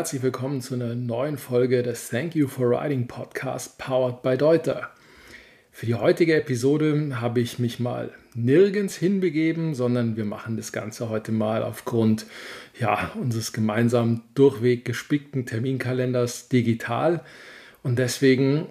Herzlich willkommen zu einer neuen Folge des Thank You for Riding Podcast powered by Deuter. Für die heutige Episode habe ich mich mal nirgends hinbegeben, sondern wir machen das Ganze heute mal aufgrund ja, unseres gemeinsamen durchweg gespickten Terminkalenders digital. Und deswegen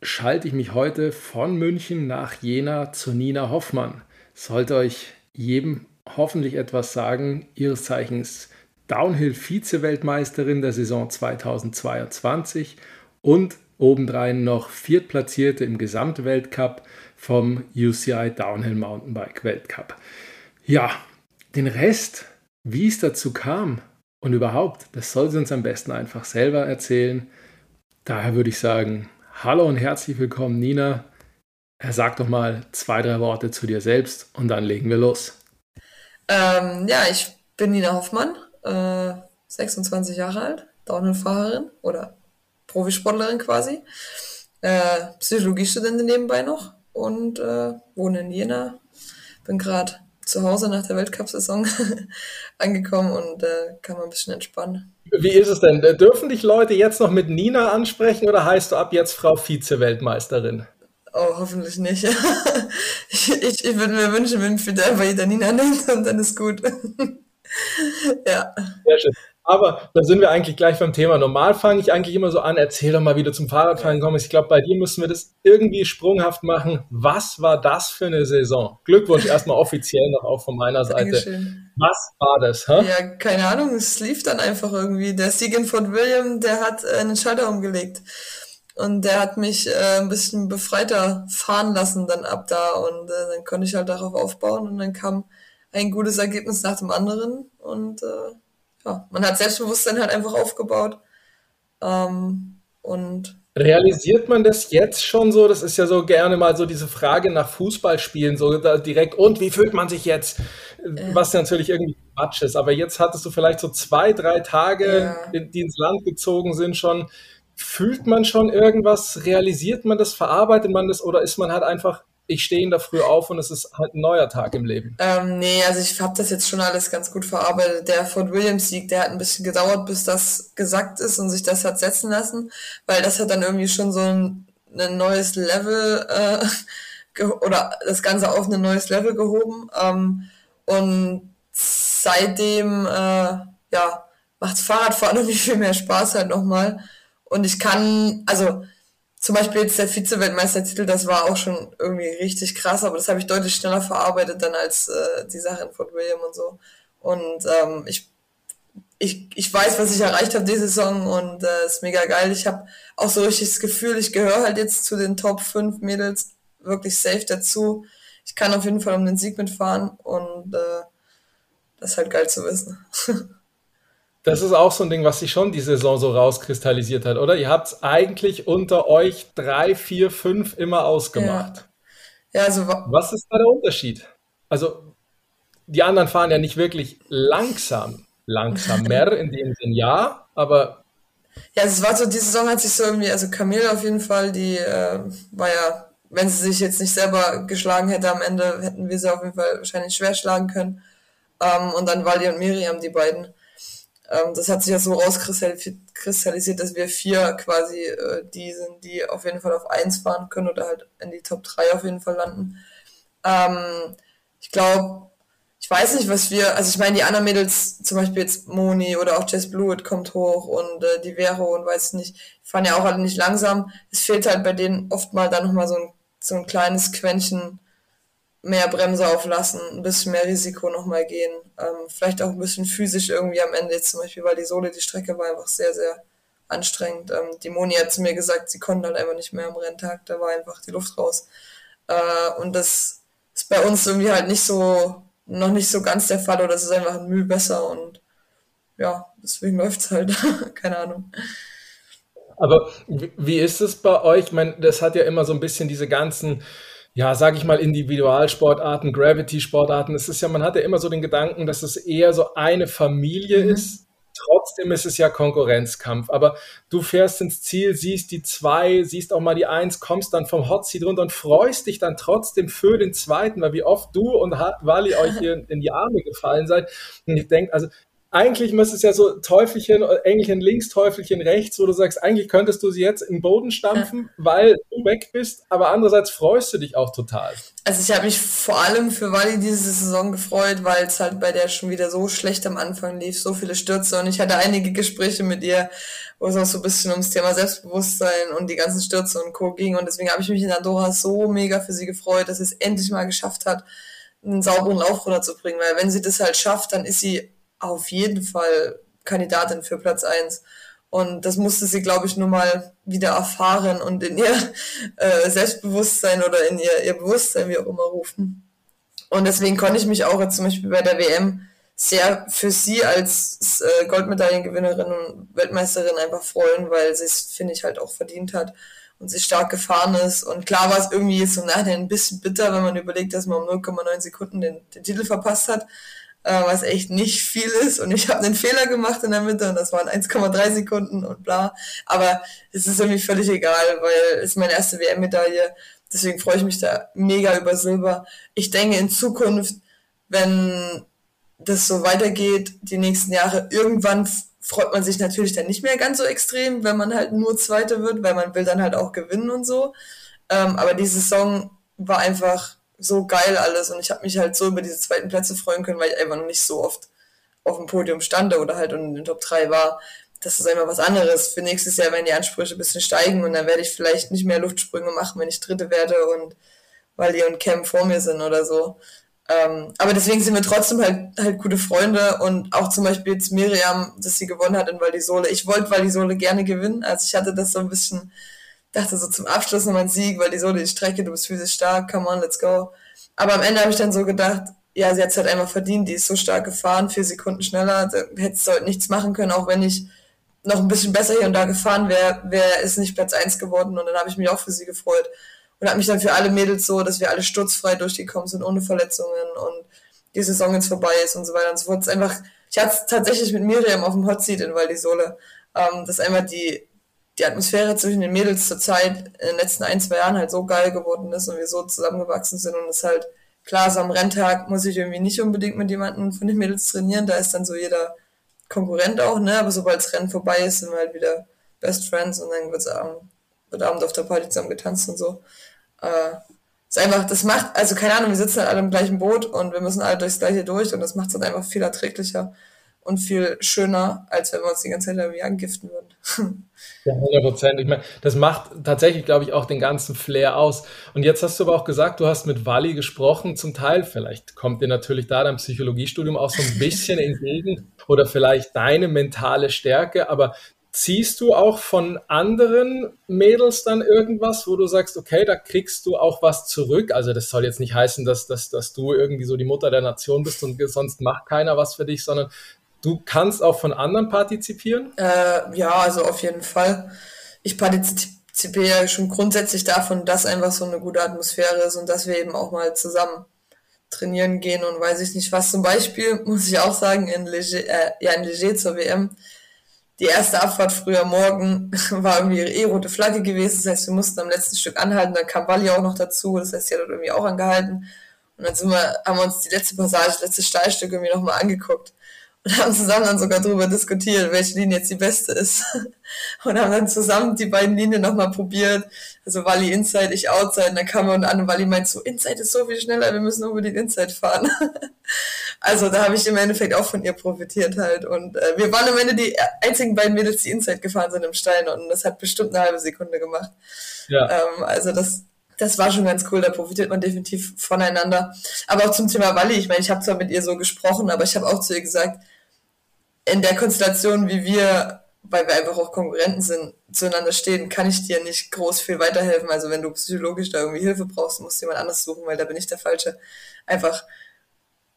schalte ich mich heute von München nach Jena zu Nina Hoffmann. Sollte euch jedem hoffentlich etwas sagen, ihres Zeichens Downhill-Vize-Weltmeisterin der Saison 2022 und obendrein noch Viertplatzierte im Gesamtweltcup vom UCI Downhill Mountainbike Weltcup. Ja, den Rest, wie es dazu kam und überhaupt, das soll sie uns am besten einfach selber erzählen. Daher würde ich sagen, hallo und herzlich willkommen, Nina. Sag doch mal zwei, drei Worte zu dir selbst und dann legen wir los. Ähm, ja, ich bin Nina Hoffmann, äh, 26 Jahre alt, Downhill-Fahrerin oder Profisportlerin quasi, äh, Psychologiestudentin nebenbei noch und äh, wohne in Jena. Bin gerade zu Hause nach der Weltcup-Saison angekommen und äh, kann mal ein bisschen entspannen. Wie ist es denn? Dürfen dich Leute jetzt noch mit Nina ansprechen oder heißt du ab jetzt Frau Vize-Weltmeisterin? Oh, hoffentlich nicht. ich, ich, ich würde mir wünschen, wenn mich einfach jeder Nina nennt und dann ist gut. ja. Sehr schön. Aber da sind wir eigentlich gleich beim Thema. Normal fange ich eigentlich immer so an, erzähl doch mal, wie du zum Fahrradfahren kommst. Ich glaube, bei dir müssen wir das irgendwie sprunghaft machen. Was war das für eine Saison? Glückwunsch erstmal offiziell noch auch von meiner Seite. Dankeschön. Was war das? Hä? Ja, keine Ahnung, es lief dann einfach irgendwie. Der Sieg in Fort William, der hat äh, einen Schalter umgelegt. Und der hat mich äh, ein bisschen befreiter fahren lassen dann ab da. Und äh, dann konnte ich halt darauf aufbauen. Und dann kam ein gutes Ergebnis nach dem anderen. Und äh, ja, man hat Selbstbewusstsein halt einfach aufgebaut. Ähm, und Realisiert man das jetzt schon so? Das ist ja so gerne mal so diese Frage nach Fußballspielen, so direkt, und wie fühlt man sich jetzt? Was natürlich irgendwie Quatsch ist. Aber jetzt hattest du vielleicht so zwei, drei Tage, ja. die ins Land gezogen sind, schon. Fühlt man schon irgendwas? Realisiert man das? Verarbeitet man das? Oder ist man halt einfach ich stehe in der Früh auf und es ist halt ein neuer Tag im Leben. Ähm, nee, also ich habe das jetzt schon alles ganz gut verarbeitet. Der Fort Williams Sieg, der hat ein bisschen gedauert, bis das gesagt ist und sich das hat setzen lassen, weil das hat dann irgendwie schon so ein, ein neues Level äh, oder das Ganze auf ein neues Level gehoben. Ähm, und seitdem, äh, ja, macht Fahrradfahren irgendwie viel mehr Spaß halt nochmal. Und ich kann, also zum Beispiel jetzt der Vize-Weltmeistertitel, das war auch schon irgendwie richtig krass, aber das habe ich deutlich schneller verarbeitet dann als äh, die Sache in Fort William und so. Und ähm, ich, ich, ich weiß, was ich erreicht habe diese Saison und äh, ist mega geil. Ich habe auch so richtig das Gefühl, ich gehöre halt jetzt zu den Top 5 Mädels wirklich safe dazu. Ich kann auf jeden Fall um den Sieg mitfahren und äh, das ist halt geil zu wissen. Das ist auch so ein Ding, was sich schon die Saison so rauskristallisiert hat, oder? Ihr habt es eigentlich unter euch drei, vier, fünf immer ausgemacht. Ja, ja also was ist da der Unterschied? Also die anderen fahren ja nicht wirklich langsam, langsamer in dem Sinn, ja, aber ja, es war so, die Saison hat sich so irgendwie, also Camille auf jeden Fall, die äh, war ja, wenn sie sich jetzt nicht selber geschlagen hätte am Ende, hätten wir sie auf jeden Fall wahrscheinlich schwer schlagen können. Ähm, und dann Wally und Miriam, die beiden. Ähm, das hat sich ja so rauskristallisiert, dass wir vier quasi äh, die sind, die auf jeden Fall auf eins fahren können oder halt in die Top 3 auf jeden Fall landen. Ähm, ich glaube, ich weiß nicht, was wir, also ich meine, die anderen Mädels, zum Beispiel jetzt Moni oder auch Jess Blewett kommt hoch und äh, die Vero und weiß nicht, fahren ja auch alle nicht langsam. Es fehlt halt bei denen oft mal dann nochmal so ein, so ein kleines Quäntchen mehr Bremse auflassen, ein bisschen mehr Risiko nochmal gehen. Ähm, vielleicht auch ein bisschen physisch irgendwie am Ende, zum Beispiel, weil die Sohle, die Strecke war einfach sehr, sehr anstrengend. Ähm, die Moni hat zu mir gesagt, sie konnte halt einfach nicht mehr am Renntag, da war einfach die Luft raus. Äh, und das ist bei uns irgendwie halt nicht so, noch nicht so ganz der Fall oder es ist einfach ein Mühe besser und ja, deswegen läuft's halt. Keine Ahnung. Aber wie ist es bei euch? Ich meine, das hat ja immer so ein bisschen diese ganzen ja, sage ich mal, Individualsportarten, Gravity-Sportarten. Es ist ja, man hat ja immer so den Gedanken, dass es eher so eine Familie mhm. ist. Trotzdem ist es ja Konkurrenzkampf. Aber du fährst ins Ziel, siehst die zwei, siehst auch mal die eins, kommst dann vom Hotseat runter und freust dich dann trotzdem für den zweiten, weil wie oft du und Wally euch hier in die Arme gefallen seid. Und ich denke, also eigentlich müsste es ja so Teufelchen, Engelchen links, Teufelchen rechts, wo du sagst, eigentlich könntest du sie jetzt in den Boden stampfen, weil du weg bist, aber andererseits freust du dich auch total. Also ich habe mich vor allem für Wally diese Saison gefreut, weil es halt bei der schon wieder so schlecht am Anfang lief, so viele Stürze und ich hatte einige Gespräche mit ihr, wo es auch so ein bisschen ums Thema Selbstbewusstsein und die ganzen Stürze und Co. ging und deswegen habe ich mich in Andorra so mega für sie gefreut, dass sie es endlich mal geschafft hat, einen sauberen Lauf runterzubringen, weil wenn sie das halt schafft, dann ist sie auf jeden Fall Kandidatin für Platz eins Und das musste sie, glaube ich, nur mal wieder erfahren und in ihr äh, Selbstbewusstsein oder in ihr, ihr Bewusstsein, wie auch immer, rufen. Und deswegen konnte ich mich auch jetzt zum Beispiel bei der WM sehr für sie als äh, Goldmedaillengewinnerin und Weltmeisterin einfach freuen, weil sie es, finde ich, halt auch verdient hat und sie stark gefahren ist. Und klar war es irgendwie so nachher ein bisschen bitter, wenn man überlegt, dass man um 0,9 Sekunden den, den Titel verpasst hat äh, was echt nicht viel ist. Und ich habe einen Fehler gemacht in der Mitte und das waren 1,3 Sekunden und bla. Aber es ist irgendwie völlig egal, weil es ist meine erste WM-Medaille. Deswegen freue ich mich da mega über Silber. Ich denke in Zukunft, wenn das so weitergeht, die nächsten Jahre, irgendwann freut man sich natürlich dann nicht mehr ganz so extrem, wenn man halt nur Zweite wird, weil man will dann halt auch gewinnen und so. Ähm, aber die Saison war einfach so geil alles und ich habe mich halt so über diese zweiten Plätze freuen können, weil ich einfach noch nicht so oft auf dem Podium stand oder halt in den Top 3 war. Das ist einfach was anderes. Für nächstes Jahr werden die Ansprüche ein bisschen steigen und dann werde ich vielleicht nicht mehr Luftsprünge machen, wenn ich Dritte werde und weil die und Cam vor mir sind oder so. Ähm, aber deswegen sind wir trotzdem halt, halt gute Freunde und auch zum Beispiel jetzt Miriam, dass sie gewonnen hat in Valdisole. Ich wollte Valdisole gerne gewinnen, also ich hatte das so ein bisschen dachte so zum Abschluss nochmal ein Sieg, weil die so die Strecke, du bist physisch stark, come on, let's go. Aber am Ende habe ich dann so gedacht, ja, sie hat es halt einfach verdient, die ist so stark gefahren, vier Sekunden schneller, hättest du halt nichts machen können, auch wenn ich noch ein bisschen besser hier und da gefahren wäre, wäre es nicht Platz eins geworden und dann habe ich mich auch für sie gefreut und habe mich dann für alle Mädels so, dass wir alle sturzfrei durchgekommen sind, ohne Verletzungen und die Saison jetzt vorbei ist und so weiter und so fort. Es einfach, ich hatte es tatsächlich mit Miriam auf dem Hot Seat in Val di Sole, ähm, dass einfach die die Atmosphäre zwischen den Mädels zur Zeit in den letzten ein, zwei Jahren halt so geil geworden ist und wir so zusammengewachsen sind und es halt, klar, so am Renntag muss ich irgendwie nicht unbedingt mit jemandem von den Mädels trainieren, da ist dann so jeder Konkurrent auch, ne, aber sobald das Rennen vorbei ist, sind wir halt wieder Best Friends und dann wird's Abend, wird Abend auf der Party zusammen getanzt und so. Äh, ist einfach, das macht, also keine Ahnung, wir sitzen halt alle im gleichen Boot und wir müssen alle durchs gleiche durch und das macht es dann einfach viel erträglicher und viel schöner, als wenn wir uns die ganze Zeit irgendwie angiften würden. Ja, 100 Prozent. Ich meine, das macht tatsächlich, glaube ich, auch den ganzen Flair aus. Und jetzt hast du aber auch gesagt, du hast mit Wally gesprochen, zum Teil. Vielleicht kommt dir natürlich da dein Psychologiestudium auch so ein bisschen entgegen oder vielleicht deine mentale Stärke. Aber ziehst du auch von anderen Mädels dann irgendwas, wo du sagst, okay, da kriegst du auch was zurück? Also das soll jetzt nicht heißen, dass, dass, dass du irgendwie so die Mutter der Nation bist und sonst macht keiner was für dich, sondern Du kannst auch von anderen partizipieren? Äh, ja, also auf jeden Fall. Ich partizipiere schon grundsätzlich davon, dass einfach so eine gute Atmosphäre ist und dass wir eben auch mal zusammen trainieren gehen und weiß ich nicht was. Zum Beispiel muss ich auch sagen, in Leger, äh, ja, in Leger zur WM, die erste Abfahrt früher morgen war irgendwie eh rote Flagge gewesen. Das heißt, wir mussten am letzten Stück anhalten. Dann kam Wally auch noch dazu. Das heißt, sie hat irgendwie auch angehalten. Und dann sind wir, haben wir uns die letzte Passage, das letzte Steilstück irgendwie nochmal angeguckt und haben zusammen dann sogar darüber diskutiert, welche Linie jetzt die beste ist. Und haben dann zusammen die beiden Linien nochmal probiert. Also Wally Inside, ich Outside. Und dann kam man an und Wally meint so, Inside ist so viel schneller, wir müssen unbedingt Inside fahren. Also da habe ich im Endeffekt auch von ihr profitiert halt. Und äh, wir waren am Ende die einzigen beiden Mädels, die Inside gefahren sind im Stein. Und das hat bestimmt eine halbe Sekunde gemacht. Ja. Ähm, also das, das war schon ganz cool, da profitiert man definitiv voneinander. Aber auch zum Thema Wally, ich meine, ich habe zwar mit ihr so gesprochen, aber ich habe auch zu ihr gesagt, in der Konstellation, wie wir, weil wir einfach auch Konkurrenten sind, zueinander stehen, kann ich dir nicht groß viel weiterhelfen. Also wenn du psychologisch da irgendwie Hilfe brauchst, musst du jemand anders suchen, weil da bin ich der Falsche. Einfach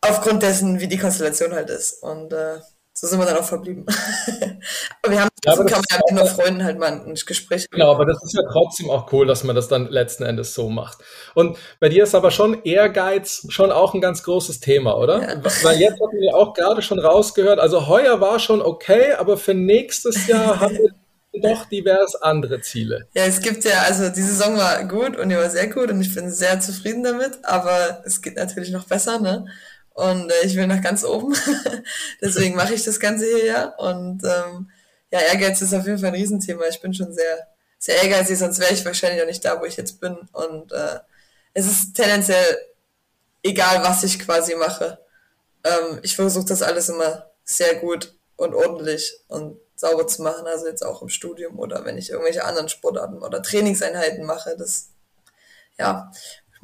aufgrund dessen, wie die Konstellation halt ist. Und äh, so sind wir dann auch verblieben. aber wir haben, ja, aber kann man ja mit Freunden halt mal ein Gespräch. Genau, aber das ist ja trotzdem auch cool, dass man das dann letzten Endes so macht. Und bei dir ist aber schon Ehrgeiz schon auch ein ganz großes Thema, oder? Ja. Weil jetzt hatten wir auch gerade schon rausgehört, also heuer war schon okay, aber für nächstes Jahr haben wir doch divers andere Ziele. Ja, es gibt ja, also die Saison war gut und die war sehr gut und ich bin sehr zufrieden damit, aber es geht natürlich noch besser, ne? Und äh, ich will nach ganz oben. Deswegen mache ich das Ganze hier ja. Und ähm, ja, Ehrgeiz ist auf jeden Fall ein Riesenthema. Ich bin schon sehr, sehr ehrgeizig, sonst wäre ich wahrscheinlich auch nicht da, wo ich jetzt bin. Und äh, es ist tendenziell egal, was ich quasi mache. Ähm, ich versuche das alles immer sehr gut und ordentlich und sauber zu machen. Also jetzt auch im Studium oder wenn ich irgendwelche anderen Sportarten oder Trainingseinheiten mache. Das, ja,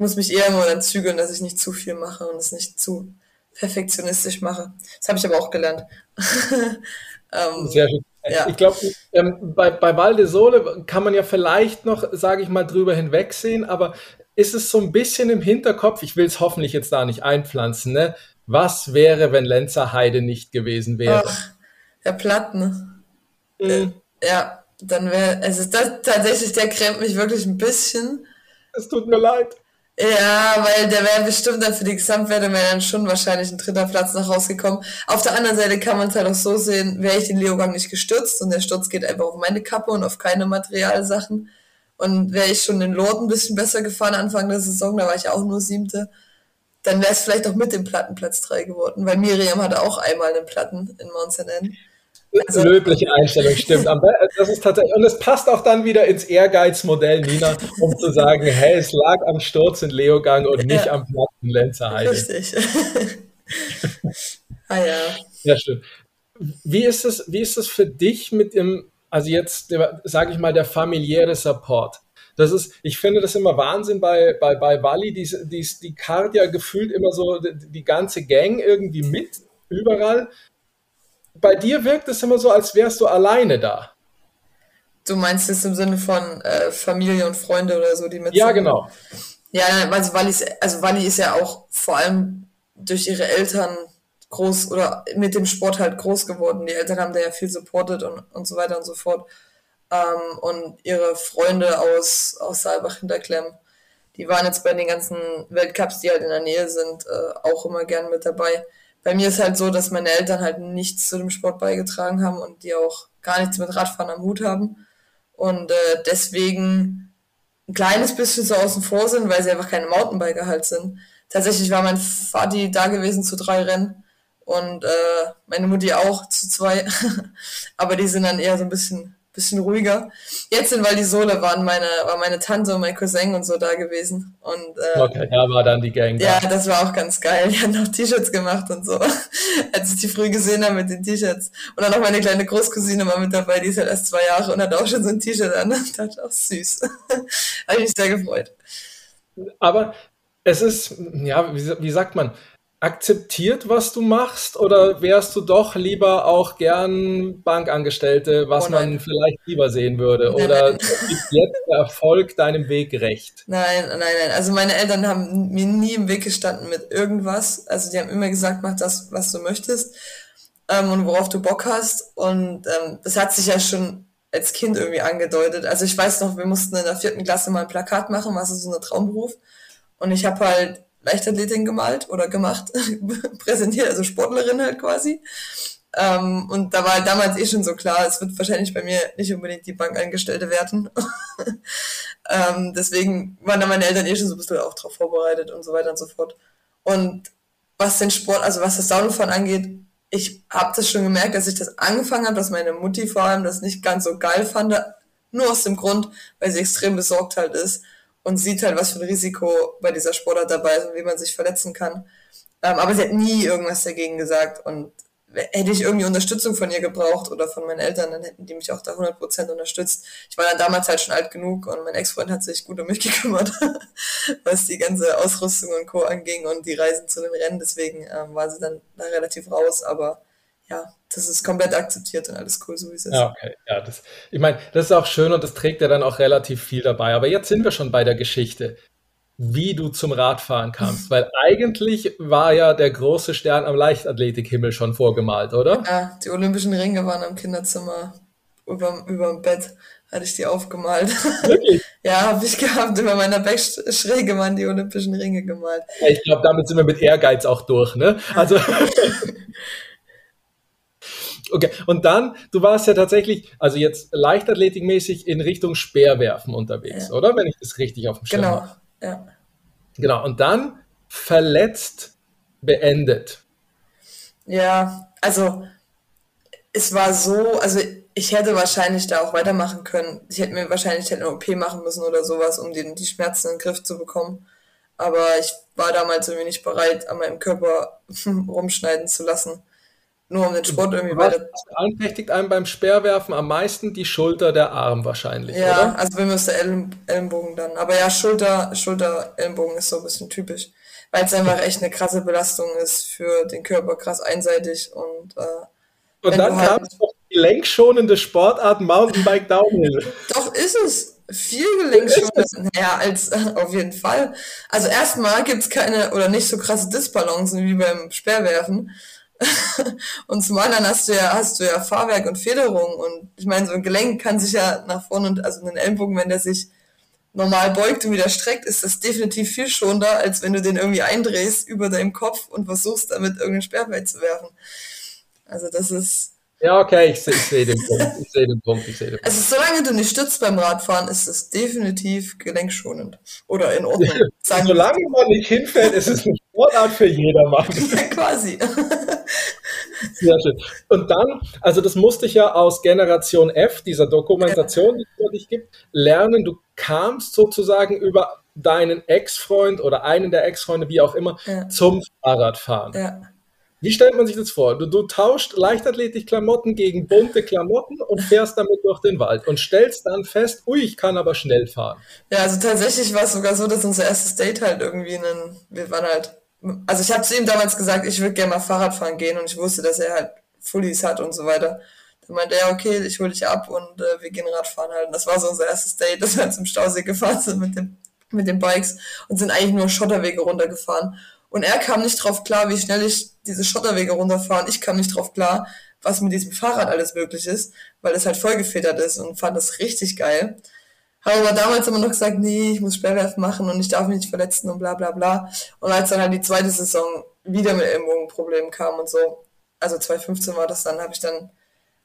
muss mich eher immer dann zügeln, dass ich nicht zu viel mache und es nicht zu perfektionistisch mache. Das habe ich aber auch gelernt. ähm, Sehr schön. Ja. Ich glaube, ähm, bei, bei Val de Sole kann man ja vielleicht noch, sage ich mal, drüber hinwegsehen, aber ist es so ein bisschen im Hinterkopf, ich will es hoffentlich jetzt da nicht einpflanzen, ne? Was wäre, wenn Lenzer Heide nicht gewesen wäre? Ach, der Platten. Mhm. Ja, dann wäre, also das tatsächlich, der kremmt mich wirklich ein bisschen. Es tut mir leid. Ja, weil der wäre bestimmt dann für die Gesamtwerte wäre dann schon wahrscheinlich ein dritter Platz noch rausgekommen. Auf der anderen Seite kann man es halt auch so sehen, wäre ich den Leogang nicht gestürzt und der Sturz geht einfach auf meine Kappe und auf keine Materialsachen. Und wäre ich schon den Lord ein bisschen besser gefahren Anfang der Saison, da war ich auch nur siebte, dann wäre es vielleicht auch mit dem Plattenplatz 3 geworden, weil Miriam hatte auch einmal einen Platten in Mount St. Also, Löbliche Einstellung, stimmt. Das ist tatsächlich, und es passt auch dann wieder ins Ehrgeizmodell, Nina, um zu sagen, hey, es lag am Sturz in Leogang und nicht ja. am Platten Lenzerheide. Richtig. ah ja. Ja, schön. Wie ist es, wie ist es für dich mit dem, also jetzt, sage ich mal, der familiäre Support? Das ist, ich finde das immer Wahnsinn bei, bei, bei Wally, die, die, die Card ja gefühlt immer so die, die ganze Gang irgendwie mit, überall bei dir wirkt es immer so, als wärst du alleine da. Du meinst es im Sinne von äh, Familie und Freunde oder so, die mit. Ja, genau. Ja, also Wally ist, also Wally ist ja auch vor allem durch ihre Eltern groß oder mit dem Sport halt groß geworden. Die Eltern haben da ja viel supportet und, und so weiter und so fort. Ähm, und ihre Freunde aus, aus Saalbach Hinterklemm, die waren jetzt bei den ganzen Weltcups, die halt in der Nähe sind, äh, auch immer gern mit dabei bei mir ist halt so, dass meine Eltern halt nichts zu dem Sport beigetragen haben und die auch gar nichts mit Radfahren am Hut haben. Und äh, deswegen ein kleines bisschen so außen vor sind, weil sie einfach keine Mountainbiker halt sind. Tatsächlich war mein Vati da gewesen zu drei Rennen und äh, meine Mutti auch zu zwei. Aber die sind dann eher so ein bisschen bisschen ruhiger. Jetzt in Valdisole waren meine, war meine Tante und mein Cousin und so da gewesen. Und, äh, okay, da war dann die Gang. Ja, da. das war auch ganz geil. Die haben noch T-Shirts gemacht und so. Als ich die früh gesehen habe mit den T-Shirts. Und dann noch meine kleine Großcousine war mit dabei, die ist halt erst zwei Jahre und hat auch schon so ein T-Shirt an. Das dachte auch süß. habe ich mich sehr gefreut. Aber es ist, ja, wie, wie sagt man, akzeptiert, was du machst, oder wärst du doch lieber auch gern Bankangestellte, was oh man vielleicht lieber sehen würde? Nein, oder ist jetzt der Erfolg deinem Weg recht? Nein, nein, nein. Also meine Eltern haben mir nie im Weg gestanden mit irgendwas. Also die haben immer gesagt, mach das, was du möchtest ähm, und worauf du Bock hast. Und ähm, das hat sich ja schon als Kind irgendwie angedeutet. Also ich weiß noch, wir mussten in der vierten Klasse mal ein Plakat machen, was ist so ein Traumberuf. Und ich habe halt Leichtathletin gemalt oder gemacht, präsentiert, also Sportlerin halt quasi. Ähm, und da war halt damals eh schon so klar, es wird wahrscheinlich bei mir nicht unbedingt die Bankangestellte werden. ähm, deswegen waren da meine Eltern eh schon so ein bisschen auch drauf vorbereitet und so weiter und so fort. Und was den Sport, also was das Downfahren angeht, ich habe das schon gemerkt, dass ich das angefangen habe, dass meine Mutti vor allem das nicht ganz so geil fand, nur aus dem Grund, weil sie extrem besorgt halt ist und sieht halt, was für ein Risiko bei dieser Sportart dabei ist und wie man sich verletzen kann. Ähm, aber sie hat nie irgendwas dagegen gesagt und hätte ich irgendwie Unterstützung von ihr gebraucht oder von meinen Eltern, dann hätten die mich auch da 100% unterstützt. Ich war dann damals halt schon alt genug und mein Ex-Freund hat sich gut um mich gekümmert, was die ganze Ausrüstung und Co. anging und die Reisen zu den Rennen. Deswegen ähm, war sie dann da relativ raus, aber ja, das ist komplett akzeptiert und alles cool, so wie es ist. Ja, okay. Ja, das, ich meine, das ist auch schön und das trägt ja dann auch relativ viel dabei. Aber jetzt sind wir schon bei der Geschichte, wie du zum Radfahren kamst. Weil eigentlich war ja der große Stern am Leichtathletikhimmel schon vorgemalt, oder? Ja, die Olympischen Ringe waren im Kinderzimmer über, dem Bett hatte ich die aufgemalt. Wirklich? ja, habe ich gehabt. Über meiner Backschräge waren die Olympischen Ringe gemalt. Ich glaube, damit sind wir mit Ehrgeiz auch durch, ne? Also. Okay, und dann, du warst ja tatsächlich, also jetzt leichtathletikmäßig in Richtung Speerwerfen unterwegs, ja. oder? Wenn ich das richtig auf dem Schirm Genau, habe. ja. Genau, und dann verletzt beendet? Ja, also es war so, also ich hätte wahrscheinlich da auch weitermachen können. Ich hätte mir wahrscheinlich eine OP machen müssen oder sowas, um den, die Schmerzen in den Griff zu bekommen. Aber ich war damals irgendwie nicht bereit, an meinem Körper rumschneiden zu lassen. Nur um den Sport irgendwie weiter. Beeinträchtigt einem beim Speerwerfen am meisten die Schulter, der Arm wahrscheinlich, ja, oder? also mir ist der Ellenbogen dann. Aber ja, Schulter, Schulter, Ellenbogen ist so ein bisschen typisch. Weil es einfach echt eine krasse Belastung ist für den Körper, krass einseitig und äh, und dann halt kam es noch die gelenkschonende Sportart Mountainbike Downhill. Doch ist es. Viel gelenkschonender. Ja, als auf jeden Fall. Also erstmal gibt es keine oder nicht so krasse Disbalancen wie beim Speerwerfen. und zum anderen hast du ja, hast du ja Fahrwerk und Federung und ich meine, so ein Gelenk kann sich ja nach vorne und also ein Ellenbogen, wenn der sich normal beugt und wieder streckt, ist das definitiv viel schonender, als wenn du den irgendwie eindrehst über deinem Kopf und versuchst damit irgendein Sperrbein zu werfen. Also das ist. Ja, okay, ich, ich sehe den Punkt. Ich sehe den Punkt. Ich sehe den Punkt. Also solange du nicht stützt beim Radfahren, ist es definitiv gelenkschonend. Oder in Ordnung. Sagen solange man nicht hinfällt, ist es eine Sportart für jedermann. Quasi. Sehr schön. Und dann, also das musste ich ja aus Generation F, dieser Dokumentation, die es dich gibt, lernen. Du kamst sozusagen über deinen Ex-Freund oder einen der Ex-Freunde, wie auch immer, ja. zum Fahrradfahren. Ja. Wie stellt man sich das vor? Du, du tauscht Leichtathletik-Klamotten gegen bunte Klamotten und fährst damit durch den Wald und stellst dann fest, ui, ich kann aber schnell fahren. Ja, also tatsächlich war es sogar so, dass unser erstes Date halt irgendwie einen, wir waren halt, also ich habe zu ihm damals gesagt, ich würde gerne mal Fahrrad fahren gehen und ich wusste, dass er halt Fullies hat und so weiter. Dann meinte er, okay, ich hole dich ab und äh, wir gehen Radfahren halt. Und das war so unser erstes Date, dass wir zum Stausee gefahren sind mit, dem, mit den Bikes und sind eigentlich nur Schotterwege runtergefahren. Und er kam nicht drauf klar, wie schnell ich diese Schotterwege runterfahre. Ich kam nicht drauf klar, was mit diesem Fahrrad alles möglich ist, weil es halt vollgefedert ist und fand das richtig geil. Habe aber damals immer noch gesagt, nee, ich muss Sperrwerfen machen und ich darf mich nicht verletzen und bla bla bla. Und als dann halt die zweite Saison wieder mit Ellbogenproblemen kam und so, also 2015 war das dann, habe ich dann,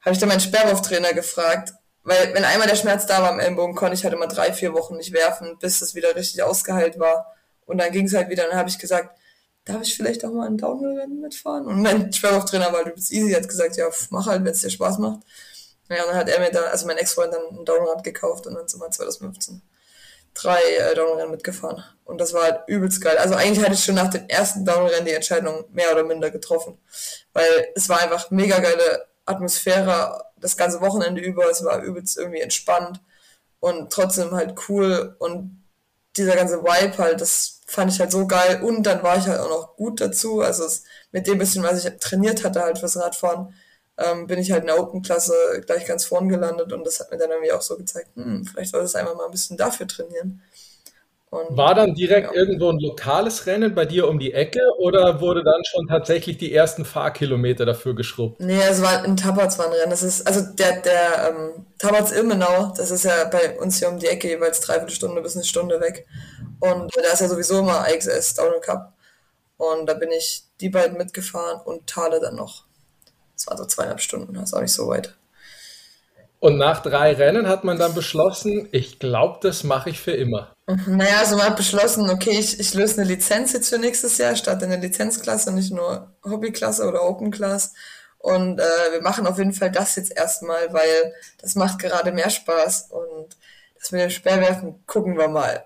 habe ich dann meinen Sperrwurftrainer gefragt, weil wenn einmal der Schmerz da war am Ellenbogen, konnte ich halt immer drei, vier Wochen nicht werfen, bis es wieder richtig ausgeheilt war. Und dann ging es halt wieder, dann habe ich gesagt, darf ich vielleicht auch mal ein Downhill-Rennen mitfahren? Und mein Schwerkrafttrainer war übelst easy, hat gesagt, ja, mach halt, wenn es dir Spaß macht. Ja, und dann hat er mir dann, also mein Ex-Freund dann ein Downrad gekauft und dann sind wir 2015 drei äh, Downrennen mitgefahren. Und das war halt übelst geil. Also eigentlich hatte ich schon nach dem ersten Downrennen die Entscheidung mehr oder minder getroffen. Weil es war einfach mega geile Atmosphäre das ganze Wochenende über. Es war übelst irgendwie entspannt und trotzdem halt cool. Und dieser ganze Vibe halt, das fand ich halt so geil. Und dann war ich halt auch noch gut dazu. Also es, mit dem bisschen, was ich trainiert hatte halt fürs Radfahren, ähm, bin ich halt in der Open-Klasse gleich ganz vorn gelandet. Und das hat mir dann irgendwie auch so gezeigt, hm, vielleicht soll es einfach mal ein bisschen dafür trainieren. Und, war dann direkt ja. irgendwo ein lokales Rennen bei dir um die Ecke oder wurde dann schon tatsächlich die ersten Fahrkilometer dafür geschrubbt? Nee, es war in Tabatz war ein Rennen. Das ist, also der, der ähm, Tabatz Ilmenau, das ist ja bei uns hier um die Ecke jeweils dreiviertel Stunde bis eine Stunde weg. Und da ist ja sowieso immer IXS Downhill Cup. Und da bin ich die beiden mitgefahren und Thale dann noch. Das war so zweieinhalb Stunden, das ist auch nicht so weit. Und nach drei Rennen hat man dann beschlossen, ich glaube, das mache ich für immer. Naja, also man hat beschlossen, okay, ich, ich löse eine Lizenz jetzt für nächstes Jahr, starte eine Lizenzklasse, nicht nur Hobbyklasse oder Open Class. Und äh, wir machen auf jeden Fall das jetzt erstmal, weil das macht gerade mehr Spaß. Und das mit dem Sperrwerfen gucken wir mal.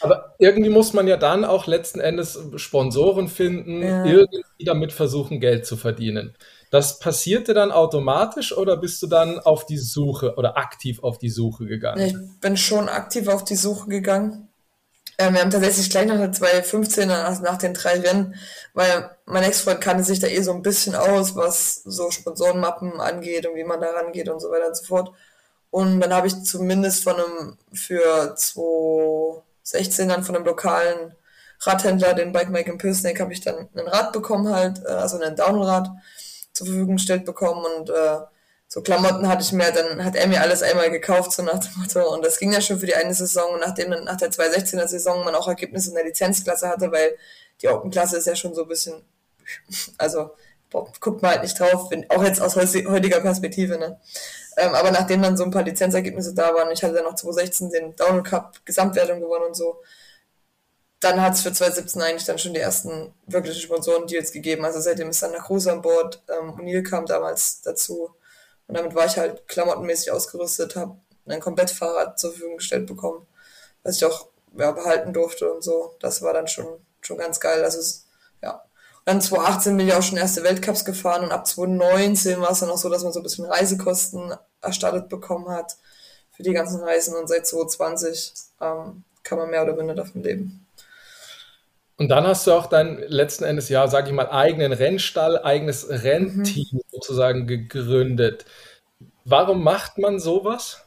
Aber irgendwie muss man ja dann auch letzten Endes Sponsoren finden, ja. irgendwie damit versuchen, Geld zu verdienen. Das passierte dann automatisch oder bist du dann auf die Suche oder aktiv auf die Suche gegangen? Ich bin schon aktiv auf die Suche gegangen. Ähm, wir haben tatsächlich gleich nach der 2015, also nach den drei Rennen, weil mein Ex-Freund kannte sich da eh so ein bisschen aus, was so Sponsorenmappen angeht und wie man da rangeht und so weiter und so fort. Und dann habe ich zumindest von einem, für 2016 dann von einem lokalen Radhändler, den Bike Mike in habe ich dann ein Rad bekommen halt, äh, also ein Downrad zur Verfügung gestellt bekommen und äh, so Klamotten hatte ich mir, dann hat er mir alles einmal gekauft, so nach dem Motto. Und das ging ja schon für die eine Saison. Und nachdem dann nach der 2016er Saison man auch Ergebnisse in der Lizenzklasse hatte, weil die Open-Klasse ist ja schon so ein bisschen, also guckt man halt nicht drauf, wenn, auch jetzt aus heutiger Perspektive, ne? Ähm, aber nachdem dann so ein paar Lizenzergebnisse da waren, ich hatte dann noch 2016 den Downhill Cup Gesamtwertung gewonnen und so, dann hat es für 2017 eigentlich dann schon die ersten wirklichen Sponsoren-Deals gegeben. Also seitdem ist dann nach Cruz an Bord. Ähm, O'Neill kam damals dazu. Und damit war ich halt klamottenmäßig ausgerüstet, habe ein Komplettfahrrad zur Verfügung gestellt bekommen, was ich auch ja, behalten durfte und so. Das war dann schon, schon ganz geil. Also ja. Und dann 2018 bin ich auch schon erste Weltcups gefahren und ab 2019 war es dann auch so, dass man so ein bisschen Reisekosten erstattet bekommen hat für die ganzen Reisen und seit 2020 ähm, kann man mehr oder weniger davon leben. Und dann hast du auch dein letzten Endes, ja, sag ich mal, eigenen Rennstall, eigenes Rennteam mhm. sozusagen gegründet. Warum macht man sowas?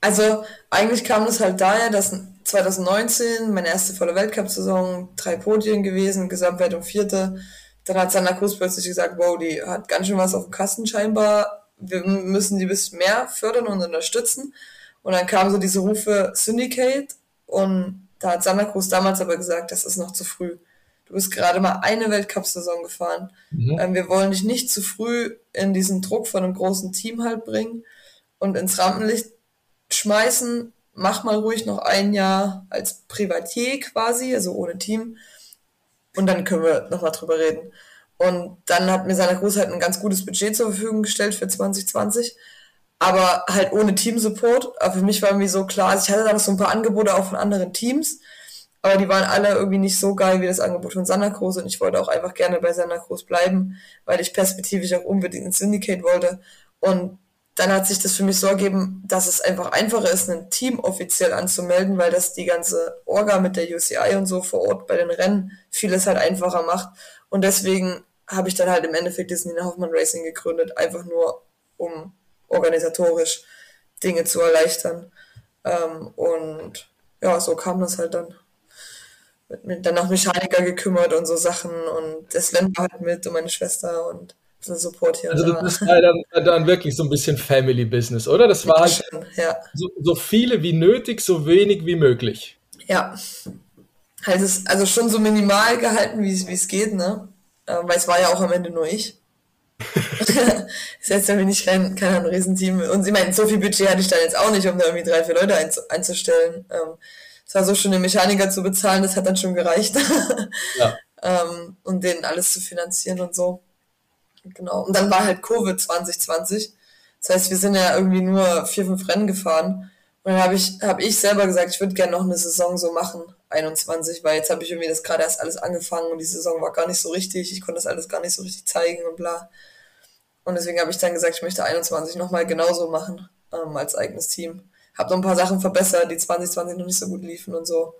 Also eigentlich kam das halt daher, dass 2019 meine erste volle Weltcup-Saison, drei Podien gewesen, Gesamtwertung vierte. Dann hat Santa Cruz plötzlich gesagt, wow, die hat ganz schön was auf dem Kasten scheinbar. Wir müssen die ein bisschen mehr fördern und unterstützen. Und dann kamen so diese Rufe Syndicate und da hat Santa Cruz damals aber gesagt, das ist noch zu früh. Du bist gerade mal eine Weltcup-Saison gefahren. Mhm. Ähm, wir wollen dich nicht zu früh in diesen Druck von einem großen Team halt bringen und ins Rampenlicht schmeißen, mach mal ruhig noch ein Jahr als Privatier quasi, also ohne Team. Und dann können wir nochmal drüber reden. Und dann hat mir seiner Cruz halt ein ganz gutes Budget zur Verfügung gestellt für 2020. Aber halt ohne Teamsupport. Aber für mich war irgendwie so klar, also ich hatte da noch so ein paar Angebote auch von anderen Teams. Aber die waren alle irgendwie nicht so geil wie das Angebot von Santa Cruz und ich wollte auch einfach gerne bei Santa Cruz bleiben, weil ich perspektivisch auch unbedingt ins Syndicate wollte. Und dann hat sich das für mich so ergeben, dass es einfach einfacher ist, ein Team offiziell anzumelden, weil das die ganze Orga mit der UCI und so vor Ort bei den Rennen vieles halt einfacher macht. Und deswegen habe ich dann halt im Endeffekt das Nina Hoffmann Racing gegründet, einfach nur um organisatorisch Dinge zu erleichtern. Ähm, und ja, so kam das halt dann. Mit, dann auch Mechaniker gekümmert und so Sachen und das Sven war halt mit und meine Schwester und so Support hier. Also das war dann, dann wirklich so ein bisschen Family Business, oder? Das war halt ja. so, so viele wie nötig, so wenig wie möglich. Ja. Halt es, also schon so minimal gehalten, wie es geht, ne? Ähm, weil es war ja auch am Ende nur ich. ist jetzt irgendwie nicht kein, kein Riesenteam. Und sie meinen, so viel Budget hatte ich dann jetzt auch nicht, um da irgendwie drei, vier Leute einzustellen. Ähm, es war so schon den Mechaniker zu bezahlen, das hat dann schon gereicht. ja. ähm, und denen alles zu finanzieren und so. Genau. Und dann war halt Covid 2020. Das heißt, wir sind ja irgendwie nur vier, fünf Rennen gefahren. Und dann habe ich, hab ich selber gesagt, ich würde gerne noch eine Saison so machen, 21, weil jetzt habe ich irgendwie das gerade erst alles angefangen und die Saison war gar nicht so richtig. Ich konnte das alles gar nicht so richtig zeigen und bla. Und deswegen habe ich dann gesagt, ich möchte 21 nochmal genauso machen ähm, als eigenes Team. Habe noch ein paar Sachen verbessert, die 2020 noch nicht so gut liefen und so.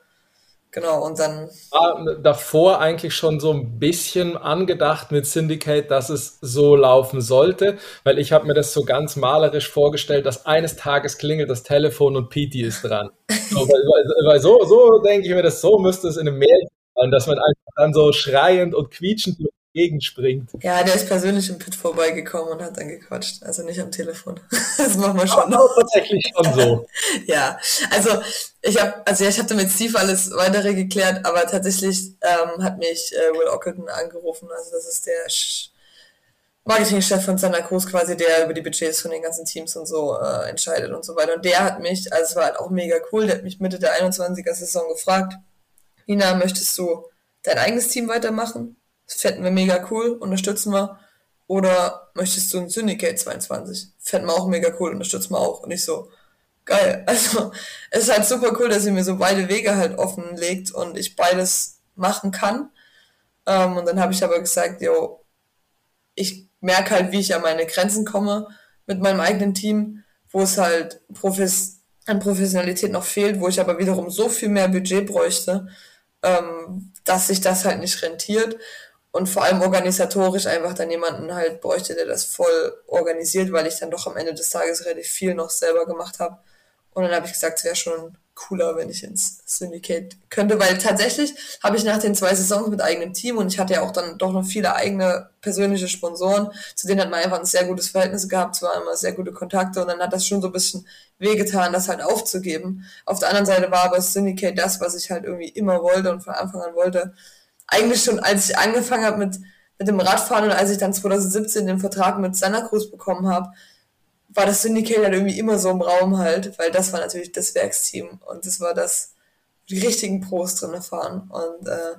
Genau, und dann. War davor eigentlich schon so ein bisschen angedacht mit Syndicate, dass es so laufen sollte, weil ich habe mir das so ganz malerisch vorgestellt, dass eines Tages klingelt das Telefon und Petey ist dran. So, weil, weil so, so denke ich mir das, so müsste es in einem Märchen sein, dass man einfach dann so schreiend und quietschend entgegenspringt. Ja, der ist persönlich im Pit vorbeigekommen und hat dann gequatscht. Also nicht am Telefon. Das machen wir schon. Aber tatsächlich schon so. ja, also ich habe also ja, ich hatte mit Steve alles weitere geklärt, aber tatsächlich ähm, hat mich äh, Will Ockleton angerufen. Also das ist der Marketingchef von Santa Cruz quasi, der über die Budgets von den ganzen Teams und so äh, entscheidet und so weiter. Und der hat mich, also es war halt auch mega cool, der hat mich Mitte der 21er Saison gefragt, Nina, möchtest du dein eigenes Team weitermachen? Das fänden wir mega cool, unterstützen wir. Oder möchtest du ein Syndicate 22? Fänden wir auch mega cool, unterstützen wir auch. Und ich so, geil. Also, es ist halt super cool, dass ihr mir so beide Wege halt offenlegt und ich beides machen kann. Ähm, und dann habe ich aber gesagt, yo, ich merke halt, wie ich an meine Grenzen komme mit meinem eigenen Team, wo es halt Profis an Professionalität noch fehlt, wo ich aber wiederum so viel mehr Budget bräuchte, ähm, dass sich das halt nicht rentiert und vor allem organisatorisch einfach dann jemanden halt bräuchte, der das voll organisiert, weil ich dann doch am Ende des Tages relativ viel noch selber gemacht habe. Und dann habe ich gesagt, es wäre schon cooler, wenn ich ins Syndicate könnte, weil tatsächlich habe ich nach den zwei Saisons mit eigenem Team und ich hatte ja auch dann doch noch viele eigene persönliche Sponsoren, zu denen hat man einfach ein sehr gutes Verhältnis gehabt, zwar immer sehr gute Kontakte und dann hat das schon so ein bisschen wehgetan, das halt aufzugeben. Auf der anderen Seite war aber Syndicate das, was ich halt irgendwie immer wollte und von Anfang an wollte eigentlich schon, als ich angefangen habe mit, mit dem Radfahren und als ich dann 2017 den Vertrag mit Santa Cruz bekommen habe, war das Syndicate halt irgendwie immer so im Raum halt, weil das war natürlich das Werksteam und das war das, die richtigen Pros drin fahren. Und äh,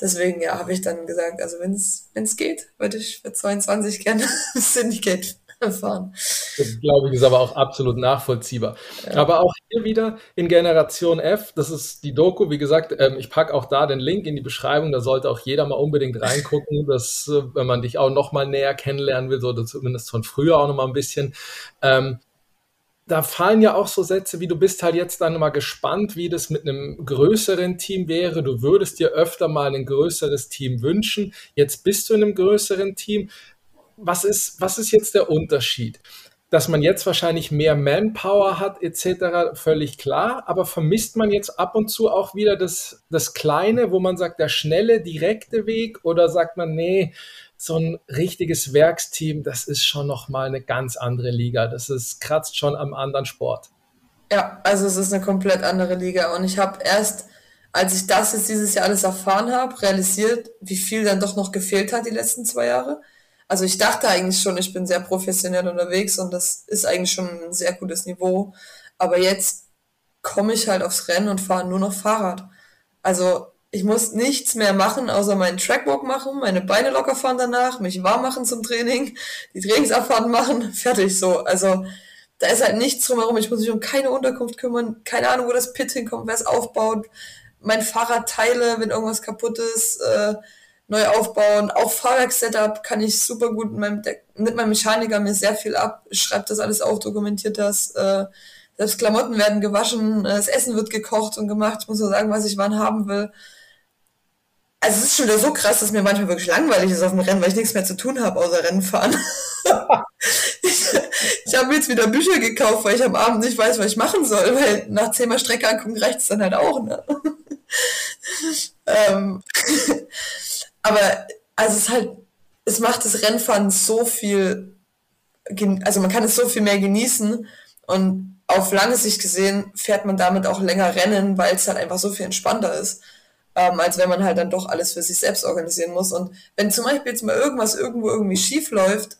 deswegen ja, habe ich dann gesagt, also wenn es geht, würde ich für 22 gerne Syndicate fahren. Das glaube ich, ist aber auch absolut nachvollziehbar. Ja. Aber auch hier wieder in Generation F, das ist die Doku, wie gesagt, ähm, ich packe auch da den Link in die Beschreibung, da sollte auch jeder mal unbedingt reingucken, dass, äh, wenn man dich auch noch mal näher kennenlernen will, oder zumindest von früher auch noch mal ein bisschen, ähm, da fallen ja auch so Sätze wie, du bist halt jetzt dann mal gespannt, wie das mit einem größeren Team wäre. Du würdest dir öfter mal ein größeres Team wünschen. Jetzt bist du in einem größeren Team. Was ist, was ist jetzt der Unterschied? Dass man jetzt wahrscheinlich mehr Manpower hat, etc., völlig klar. Aber vermisst man jetzt ab und zu auch wieder das, das Kleine, wo man sagt, der schnelle, direkte Weg? Oder sagt man, nee, so ein richtiges Werksteam, das ist schon nochmal eine ganz andere Liga. Das ist, kratzt schon am anderen Sport. Ja, also es ist eine komplett andere Liga. Und ich habe erst, als ich das jetzt dieses Jahr alles erfahren habe, realisiert, wie viel dann doch noch gefehlt hat die letzten zwei Jahre. Also ich dachte eigentlich schon, ich bin sehr professionell unterwegs und das ist eigentlich schon ein sehr gutes Niveau. Aber jetzt komme ich halt aufs Rennen und fahre nur noch Fahrrad. Also ich muss nichts mehr machen, außer meinen Trackwalk machen, meine Beine locker fahren danach, mich warm machen zum Training, die Trainingsabfahrten machen, fertig so. Also da ist halt nichts drumherum. Ich muss mich um keine Unterkunft kümmern, keine Ahnung, wo das Pit hinkommt, wer es aufbaut, mein Fahrrad teile, wenn irgendwas kaputt ist, äh, neu aufbauen. Auch Fahrwerkssetup kann ich super gut mit meinem, mit meinem Mechaniker mir sehr viel ab, schreibt das alles auf, dokumentiert das. Äh, selbst Klamotten werden gewaschen, das Essen wird gekocht und gemacht. Muss nur sagen, was ich wann haben will also es ist schon wieder so krass, dass mir manchmal wirklich langweilig ist auf dem Rennen, weil ich nichts mehr zu tun habe, außer Rennen fahren. ich ich habe jetzt wieder Bücher gekauft, weil ich am Abend nicht weiß, was ich machen soll, weil nach zehnmal Strecke angucken reicht es dann halt auch. Ne? ähm, aber also es ist halt, es macht das Rennfahren so viel, also man kann es so viel mehr genießen und auf lange Sicht gesehen fährt man damit auch länger Rennen, weil es halt einfach so viel entspannter ist ähm, als wenn man halt dann doch alles für sich selbst organisieren muss. Und wenn zum Beispiel jetzt mal irgendwas irgendwo irgendwie schief läuft,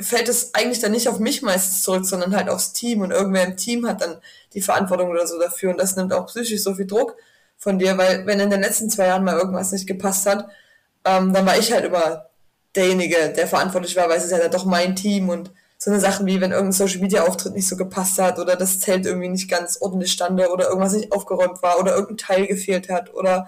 fällt es eigentlich dann nicht auf mich meistens zurück, sondern halt aufs Team und irgendwer im Team hat dann die Verantwortung oder so dafür und das nimmt auch psychisch so viel Druck von dir, weil wenn in den letzten zwei Jahren mal irgendwas nicht gepasst hat, ähm, dann war ich halt immer derjenige, der verantwortlich war, weil es ist ja dann doch mein Team und so eine Sachen wie, wenn irgendein Social Media Auftritt nicht so gepasst hat oder das Zelt irgendwie nicht ganz ordentlich stand oder irgendwas nicht aufgeräumt war oder irgendein Teil gefehlt hat oder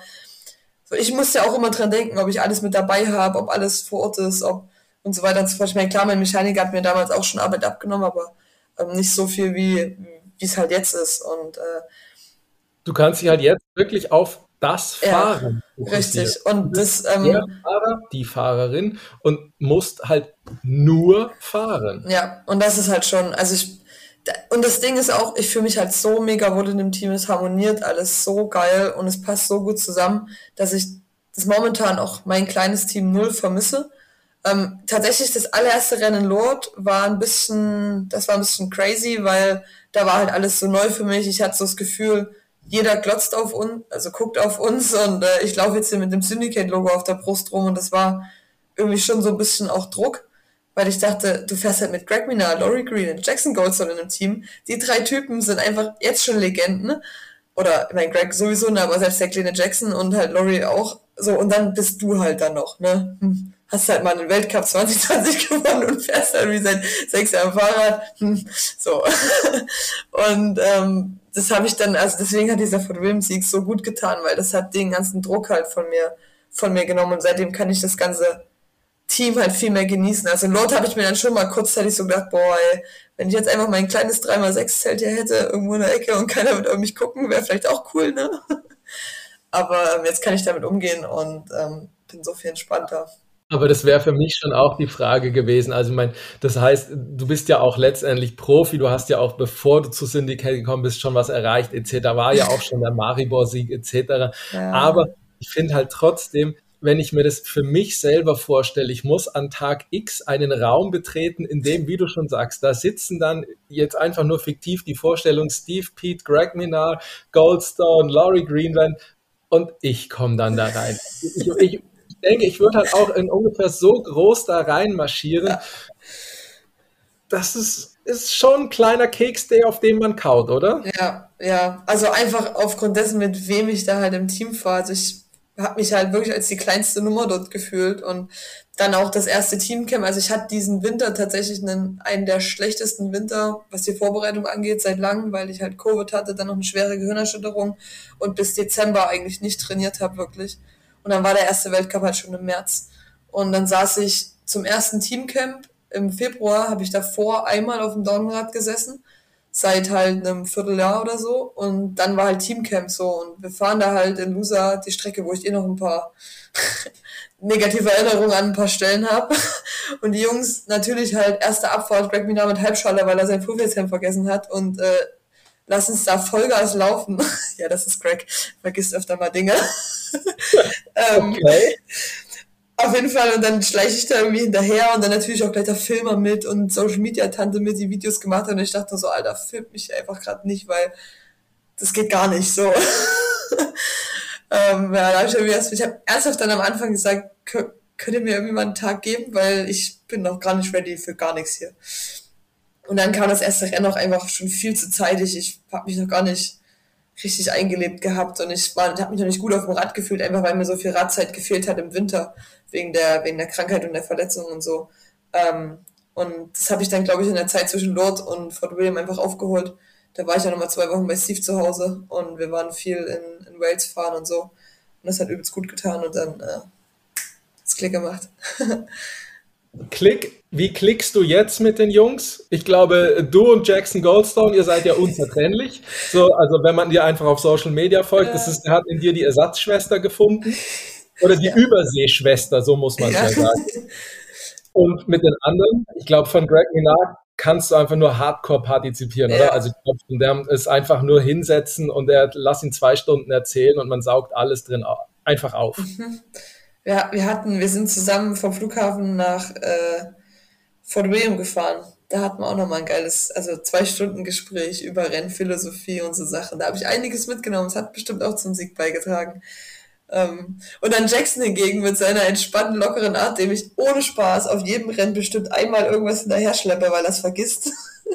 so. Ich musste ja auch immer dran denken, ob ich alles mit dabei habe, ob alles vor Ort ist, ob und so weiter und so fort. Ich meine, klar, mein Mechaniker hat mir damals auch schon Arbeit abgenommen, aber ähm, nicht so viel wie wie es halt jetzt ist und äh, du kannst dich halt jetzt wirklich auf das Fahren. Ja, richtig. Und das, ähm, der Fahrer, die Fahrerin und musst halt nur fahren. Ja, und das ist halt schon, also ich, und das Ding ist auch, ich fühle mich halt so mega wohl in dem Team, es harmoniert alles so geil und es passt so gut zusammen, dass ich das momentan auch mein kleines Team null vermisse. Ähm, tatsächlich das allererste Rennen Lord war ein bisschen, das war ein bisschen crazy, weil da war halt alles so neu für mich. Ich hatte so das Gefühl, jeder glotzt auf uns, also guckt auf uns und äh, ich laufe jetzt hier mit dem Syndicate-Logo auf der Brust rum und das war irgendwie schon so ein bisschen auch Druck, weil ich dachte, du fährst halt mit Greg Minard, Laurie Green und Jackson Goldstone in einem Team. Die drei Typen sind einfach jetzt schon Legenden. Oder, ich meine, Greg sowieso, ne, aber selbst der kleine Jackson und halt Laurie auch. So, und dann bist du halt dann noch, ne? Hm. Hast halt mal einen Weltcup 2020 gewonnen und fährst halt wie seit sechs Jahren Fahrrad. Hm. So. und ähm, das habe ich dann, also deswegen hat dieser Sieg so gut getan, weil das hat den ganzen Druck halt von mir, von mir genommen und seitdem kann ich das ganze Team halt viel mehr genießen. Also in Lot habe ich mir dann schon mal kurzzeitig so gedacht, boah, ey, wenn ich jetzt einfach mein kleines 3x6-Zelt hier hätte, irgendwo in der Ecke und keiner würde auf mich gucken, wäre vielleicht auch cool, ne? Aber ähm, jetzt kann ich damit umgehen und ähm, bin so viel entspannter. Aber das wäre für mich schon auch die Frage gewesen. Also, ich meine, das heißt, du bist ja auch letztendlich Profi. Du hast ja auch, bevor du zu Syndicate gekommen bist, schon was erreicht, etc. War ja auch schon der Maribor-Sieg, etc. Ja. Aber ich finde halt trotzdem, wenn ich mir das für mich selber vorstelle, ich muss an Tag X einen Raum betreten, in dem, wie du schon sagst, da sitzen dann jetzt einfach nur fiktiv die Vorstellung Steve Pete, Greg Minar, Goldstone, Laurie Greenland und ich komme dann da rein. Ich, ich, denke, ich würde halt auch in ungefähr so groß da reinmarschieren. Ja. Das ist, ist schon ein kleiner Keks, der auf dem man kaut, oder? Ja, ja, also einfach aufgrund dessen, mit wem ich da halt im Team fahre. Also ich habe mich halt wirklich als die kleinste Nummer dort gefühlt und dann auch das erste Teamcamp. Also ich hatte diesen Winter tatsächlich einen, einen der schlechtesten Winter, was die Vorbereitung angeht, seit langem, weil ich halt Covid hatte, dann noch eine schwere Gehirnerschütterung und bis Dezember eigentlich nicht trainiert habe, wirklich. Und dann war der erste Weltcup halt schon im März. Und dann saß ich zum ersten Teamcamp im Februar, habe ich davor einmal auf dem Dornrad gesessen seit halt einem Vierteljahr oder so. Und dann war halt Teamcamp so. Und wir fahren da halt in Loser die Strecke, wo ich eh noch ein paar negative Erinnerungen an ein paar Stellen habe. Und die Jungs natürlich halt erste Abfahrt, Greg Minar mit Halbschaller, weil er sein Flugfeldshemd vergessen hat. Und äh, lass uns da Vollgas laufen. ja, das ist Greg. Vergisst öfter mal Dinge. Ähm, okay. Auf jeden Fall, und dann schleiche ich da irgendwie hinterher und dann natürlich auch gleich der Filmer mit und Social Media Tante mit, die Videos gemacht hat und ich dachte so, Alter, filmt mich einfach gerade nicht, weil das geht gar nicht so. ähm, ja, da hab ich, irgendwie ich habe ernsthaft dann am Anfang gesagt, könnt ihr mir irgendwie mal einen Tag geben, weil ich bin noch gar nicht ready für gar nichts hier. Und dann kam das erste Rennen auch einfach schon viel zu zeitig. Ich habe mich noch gar nicht richtig eingelebt gehabt und ich war, habe mich noch nicht gut auf dem Rad gefühlt, einfach weil mir so viel Radzeit gefehlt hat im Winter wegen der, wegen der Krankheit und der Verletzung und so. Ähm, und das habe ich dann, glaube ich, in der Zeit zwischen Lord und Fort William einfach aufgeholt. Da war ich ja nochmal zwei Wochen bei Steve zu Hause und wir waren viel in, in Wales fahren und so. Und das hat übelst gut getan und dann äh, hat's Klick gemacht. Klick, wie klickst du jetzt mit den Jungs? Ich glaube, du und Jackson Goldstone, ihr seid ja unzertrennlich. So, also wenn man dir einfach auf Social Media folgt, das ist, der hat in dir die Ersatzschwester gefunden. Oder die ja. Überseeschwester, so muss man es ja. ja sagen. Und mit den anderen, ich glaube, von Greg Minard kannst du einfach nur hardcore partizipieren, ja. oder? Also ich glaube, der ist einfach nur hinsetzen und er lass ihn zwei Stunden erzählen und man saugt alles drin einfach auf. Mhm. Ja, wir hatten, wir sind zusammen vom Flughafen nach äh, Fort William gefahren. Da hatten wir auch nochmal ein geiles, also zwei Stunden Gespräch über Rennphilosophie und so Sachen. Da habe ich einiges mitgenommen. Es hat bestimmt auch zum Sieg beigetragen. Ähm, und dann Jackson hingegen mit seiner entspannten, lockeren Art, dem ich ohne Spaß auf jedem Rennen bestimmt einmal irgendwas hinterher schleppe, weil er es vergisst.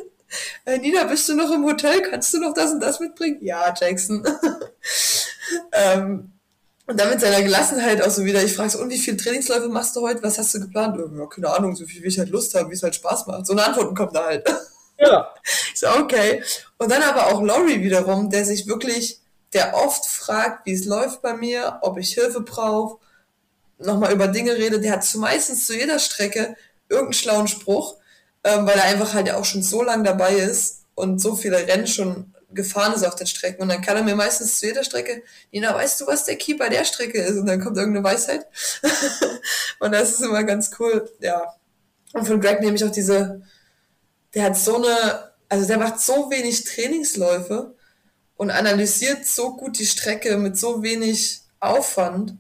äh, Nina, bist du noch im Hotel? Kannst du noch das und das mitbringen? Ja, Jackson. ähm, und dann mit seiner Gelassenheit auch so wieder, ich frage so, und wie viele Trainingsläufe machst du heute? Was hast du geplant? Ja, keine Ahnung, so viel wie ich halt Lust habe, wie es halt Spaß macht. So eine Antwort kommt da halt. Ja. Ich so, okay. Und dann aber auch Laurie wiederum, der sich wirklich der oft fragt, wie es läuft bei mir, ob ich Hilfe brauche, nochmal über Dinge redet. Der hat meistens zu jeder Strecke irgendeinen schlauen Spruch, ähm, weil er einfach halt auch schon so lange dabei ist und so viele Rennen schon gefahren ist auf den Strecken. Und dann kann er mir meistens zu jeder Strecke, Nina, weißt du, was der Key bei der Strecke ist? Und dann kommt irgendeine Weisheit. und das ist immer ganz cool, ja. Und von Greg nehme ich auch diese, der hat so eine, also der macht so wenig Trainingsläufe und analysiert so gut die Strecke mit so wenig Aufwand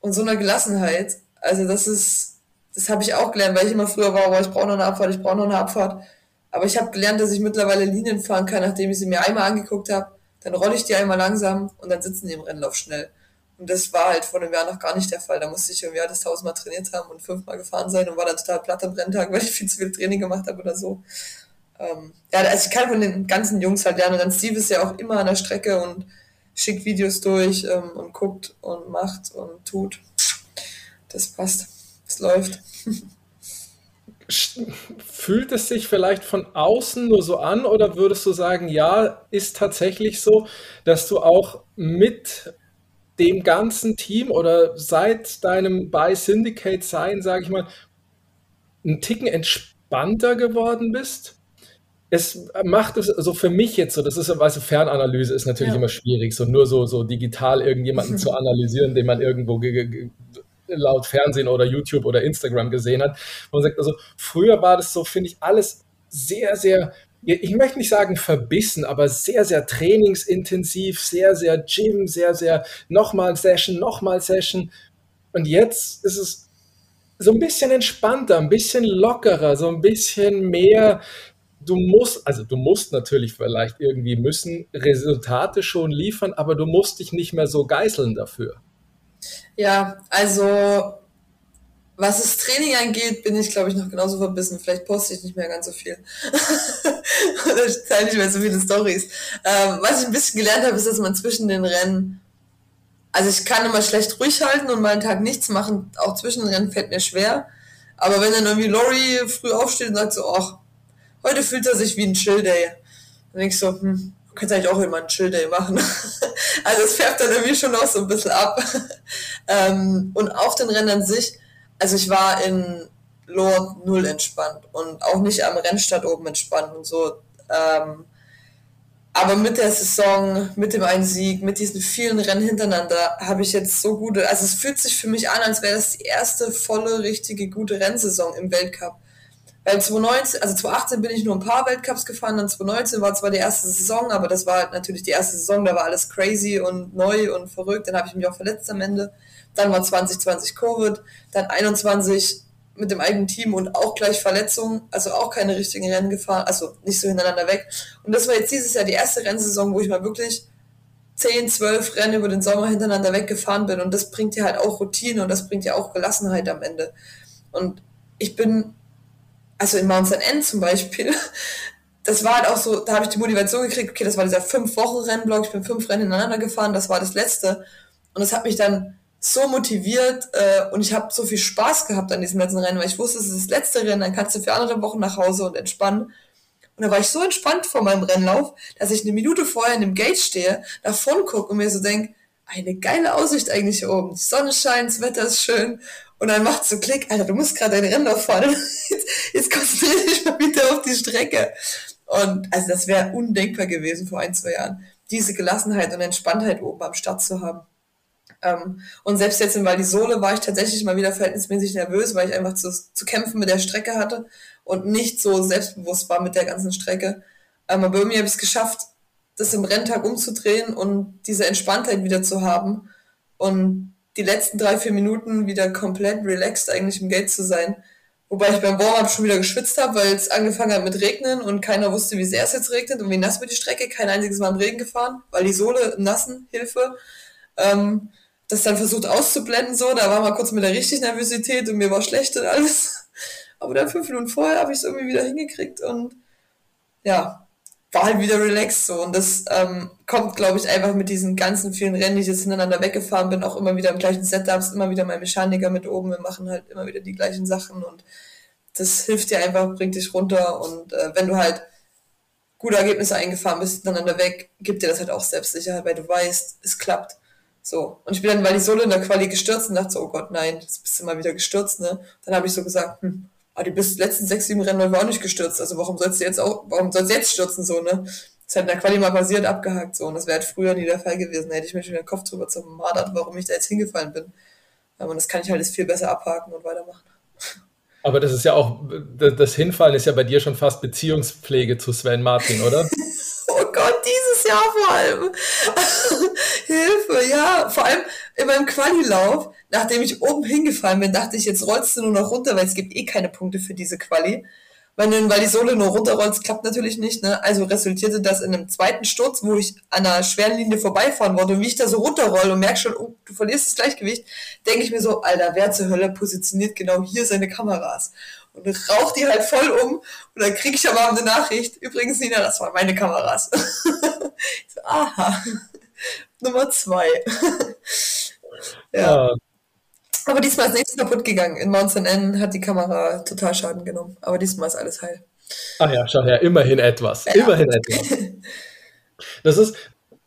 und so einer Gelassenheit. Also das ist, das habe ich auch gelernt, weil ich immer früher war, aber ich brauche noch eine Abfahrt, ich brauche noch eine Abfahrt. Aber ich habe gelernt, dass ich mittlerweile Linien fahren kann, nachdem ich sie mir einmal angeguckt habe. Dann rolle ich die einmal langsam und dann sitzen die im Rennlauf schnell. Und das war halt vor einem Jahr noch gar nicht der Fall. Da musste ich irgendwie alles tausendmal trainiert haben und fünfmal gefahren sein und war dann total platt am Renntag, weil ich viel zu viel Training gemacht habe oder so ähm, ja, also ich kann von den ganzen Jungs halt lernen. Und dann Steve ist ja auch immer an der Strecke und schickt Videos durch ähm, und guckt und macht und tut. Das passt. Es läuft. Fühlt es sich vielleicht von außen nur so an oder würdest du sagen, ja, ist tatsächlich so, dass du auch mit dem ganzen Team oder seit deinem bei Syndicate sein, sage ich mal, einen Ticken entspannter geworden bist? es macht es so für mich jetzt so, das ist, weißt du, Fernanalyse ist natürlich ja. immer schwierig, so nur so, so digital irgendjemanden zu analysieren, den man irgendwo laut Fernsehen oder YouTube oder Instagram gesehen hat. Man sagt also, früher war das so, finde ich, alles sehr, sehr, ich möchte nicht sagen verbissen, aber sehr, sehr trainingsintensiv, sehr, sehr Gym, sehr, sehr nochmal Session, nochmal Session. Und jetzt ist es so ein bisschen entspannter, ein bisschen lockerer, so ein bisschen mehr du musst, also du musst natürlich vielleicht irgendwie müssen Resultate schon liefern, aber du musst dich nicht mehr so geißeln dafür. Ja, also was das Training angeht, bin ich, glaube ich, noch genauso verbissen. Vielleicht poste ich nicht mehr ganz so viel. Oder teile nicht mehr so viele Stories. Ähm, was ich ein bisschen gelernt habe, ist, dass man zwischen den Rennen, also ich kann immer schlecht ruhig halten und mal einen Tag nichts machen. Auch zwischen den Rennen fällt mir schwer. Aber wenn dann irgendwie Lori früh aufsteht und sagt so, ach, heute fühlt er sich wie ein Chill-Day. Dann denke ich so, hm, kannst eigentlich auch immer einen Chill-Day machen. also es färbt dann irgendwie schon auch so ein bisschen ab. ähm, und auf den Rennen an sich, also ich war in Lohr null entspannt und auch nicht am Rennstart oben entspannt und so. Ähm, aber mit der Saison, mit dem einen Sieg, mit diesen vielen Rennen hintereinander, habe ich jetzt so gute, also es fühlt sich für mich an, als wäre das die erste volle, richtige, gute Rennsaison im Weltcup. Weil 2019, also 2018 bin ich nur ein paar Weltcups gefahren, dann 2019 war zwar die erste Saison, aber das war natürlich die erste Saison, da war alles crazy und neu und verrückt, dann habe ich mich auch verletzt am Ende. Dann war 2020 Covid, dann 21 mit dem eigenen Team und auch gleich Verletzungen, also auch keine richtigen Rennen gefahren, also nicht so hintereinander weg. Und das war jetzt dieses Jahr die erste Rennsaison, wo ich mal wirklich 10, 12 Rennen über den Sommer hintereinander weggefahren bin. Und das bringt dir halt auch Routine und das bringt dir auch Gelassenheit am Ende. Und ich bin, also in Mountain End zum Beispiel, das war halt auch so, da habe ich die Motivation gekriegt, okay, das war dieser fünf Wochen Rennblock, ich bin fünf Rennen hintereinander gefahren, das war das letzte. Und das hat mich dann so motiviert äh, und ich habe so viel Spaß gehabt an diesem letzten Rennen, weil ich wusste, es ist das letzte Rennen, dann kannst du für andere Wochen nach Hause und entspannen. Und da war ich so entspannt vor meinem Rennlauf, dass ich eine Minute vorher in dem Gate stehe, davon gucke und mir so denke, eine geile Aussicht eigentlich hier oben. Die Sonne scheint, das Wetter ist schön. Und dann macht so Klick, Alter, du musst gerade deinen Rennlauf fahren. Jetzt, jetzt konzentriere dich mal wieder auf die Strecke. Und also das wäre undenkbar gewesen vor ein, zwei Jahren, diese Gelassenheit und Entspanntheit oben am Start zu haben. Ähm, und selbst jetzt in Valdisole war ich tatsächlich mal wieder verhältnismäßig nervös, weil ich einfach zu, zu kämpfen mit der Strecke hatte und nicht so selbstbewusst war mit der ganzen Strecke. Ähm, aber irgendwie habe ich es geschafft, das im Renntag umzudrehen und diese Entspanntheit wieder zu haben und die letzten drei, vier Minuten wieder komplett relaxed eigentlich im Gate zu sein. Wobei ich beim Warm-Up schon wieder geschwitzt habe, weil es angefangen hat mit Regnen und keiner wusste, wie sehr es jetzt regnet und wie nass wird die Strecke. Kein einziges Mal im Regen gefahren, weil die Sohle Nassen Hilfe. Ähm, das dann versucht auszublenden, so, da war mal kurz mit der richtig Nervosität und mir war schlecht und alles. Aber dann fünf Minuten vorher habe ich es irgendwie wieder hingekriegt und ja, war halt wieder relaxed so. Und das ähm, kommt, glaube ich, einfach mit diesen ganzen vielen Rennen, die ich jetzt hintereinander weggefahren bin, auch immer wieder im gleichen Setup, immer wieder mein Mechaniker mit oben, wir machen halt immer wieder die gleichen Sachen und das hilft dir einfach, bringt dich runter und äh, wenn du halt gute Ergebnisse eingefahren bist, hintereinander weg, gibt dir das halt auch Selbstsicherheit, weil du weißt, es klappt. So. Und ich bin dann, weil ich solo in der Quali gestürzt und dachte so, oh Gott, nein, jetzt bist du mal wieder gestürzt, ne? Dann habe ich so gesagt, hm, aber die bist letzten sechs, sieben Rennen war auch nicht gestürzt. Also warum sollst du jetzt auch, warum sollst du jetzt stürzen, so, ne? Das hat in der Quali mal passiert, abgehakt, so. Und das wäre halt früher nie der Fall gewesen. Da hätte ich mir schon den Kopf drüber zermadert, warum ich da jetzt hingefallen bin. Und das kann ich halt jetzt viel besser abhaken und weitermachen. Aber das ist ja auch, das Hinfallen ist ja bei dir schon fast Beziehungspflege zu Sven Martin, oder? oh Gott, dieses Jahr vor allem. Hilfe, ja. Vor allem in meinem Quali-Lauf, nachdem ich oben hingefallen bin, dachte ich, jetzt rollst du nur noch runter, weil es gibt eh keine Punkte für diese Quali. Wenn du weil die Sohle nur runterrollst, klappt natürlich nicht. Ne? Also resultierte das in einem zweiten Sturz, wo ich an einer schweren Linie vorbeifahren wollte. Und wie ich da so runterrolle und merke schon, oh, du verlierst das Gleichgewicht, denke ich mir so, Alter, wer zur Hölle positioniert genau hier seine Kameras? und raucht die halt voll um und dann kriege ich aber eine Nachricht, übrigens Nina, das waren meine Kameras. so, aha, Nummer zwei. ja. ja. Aber diesmal ist nichts kaputt gegangen. In Mountain N hat die Kamera total Schaden genommen. Aber diesmal ist alles heil. Ah ja, schau her, immerhin etwas. Ja. Immerhin etwas. Das ist,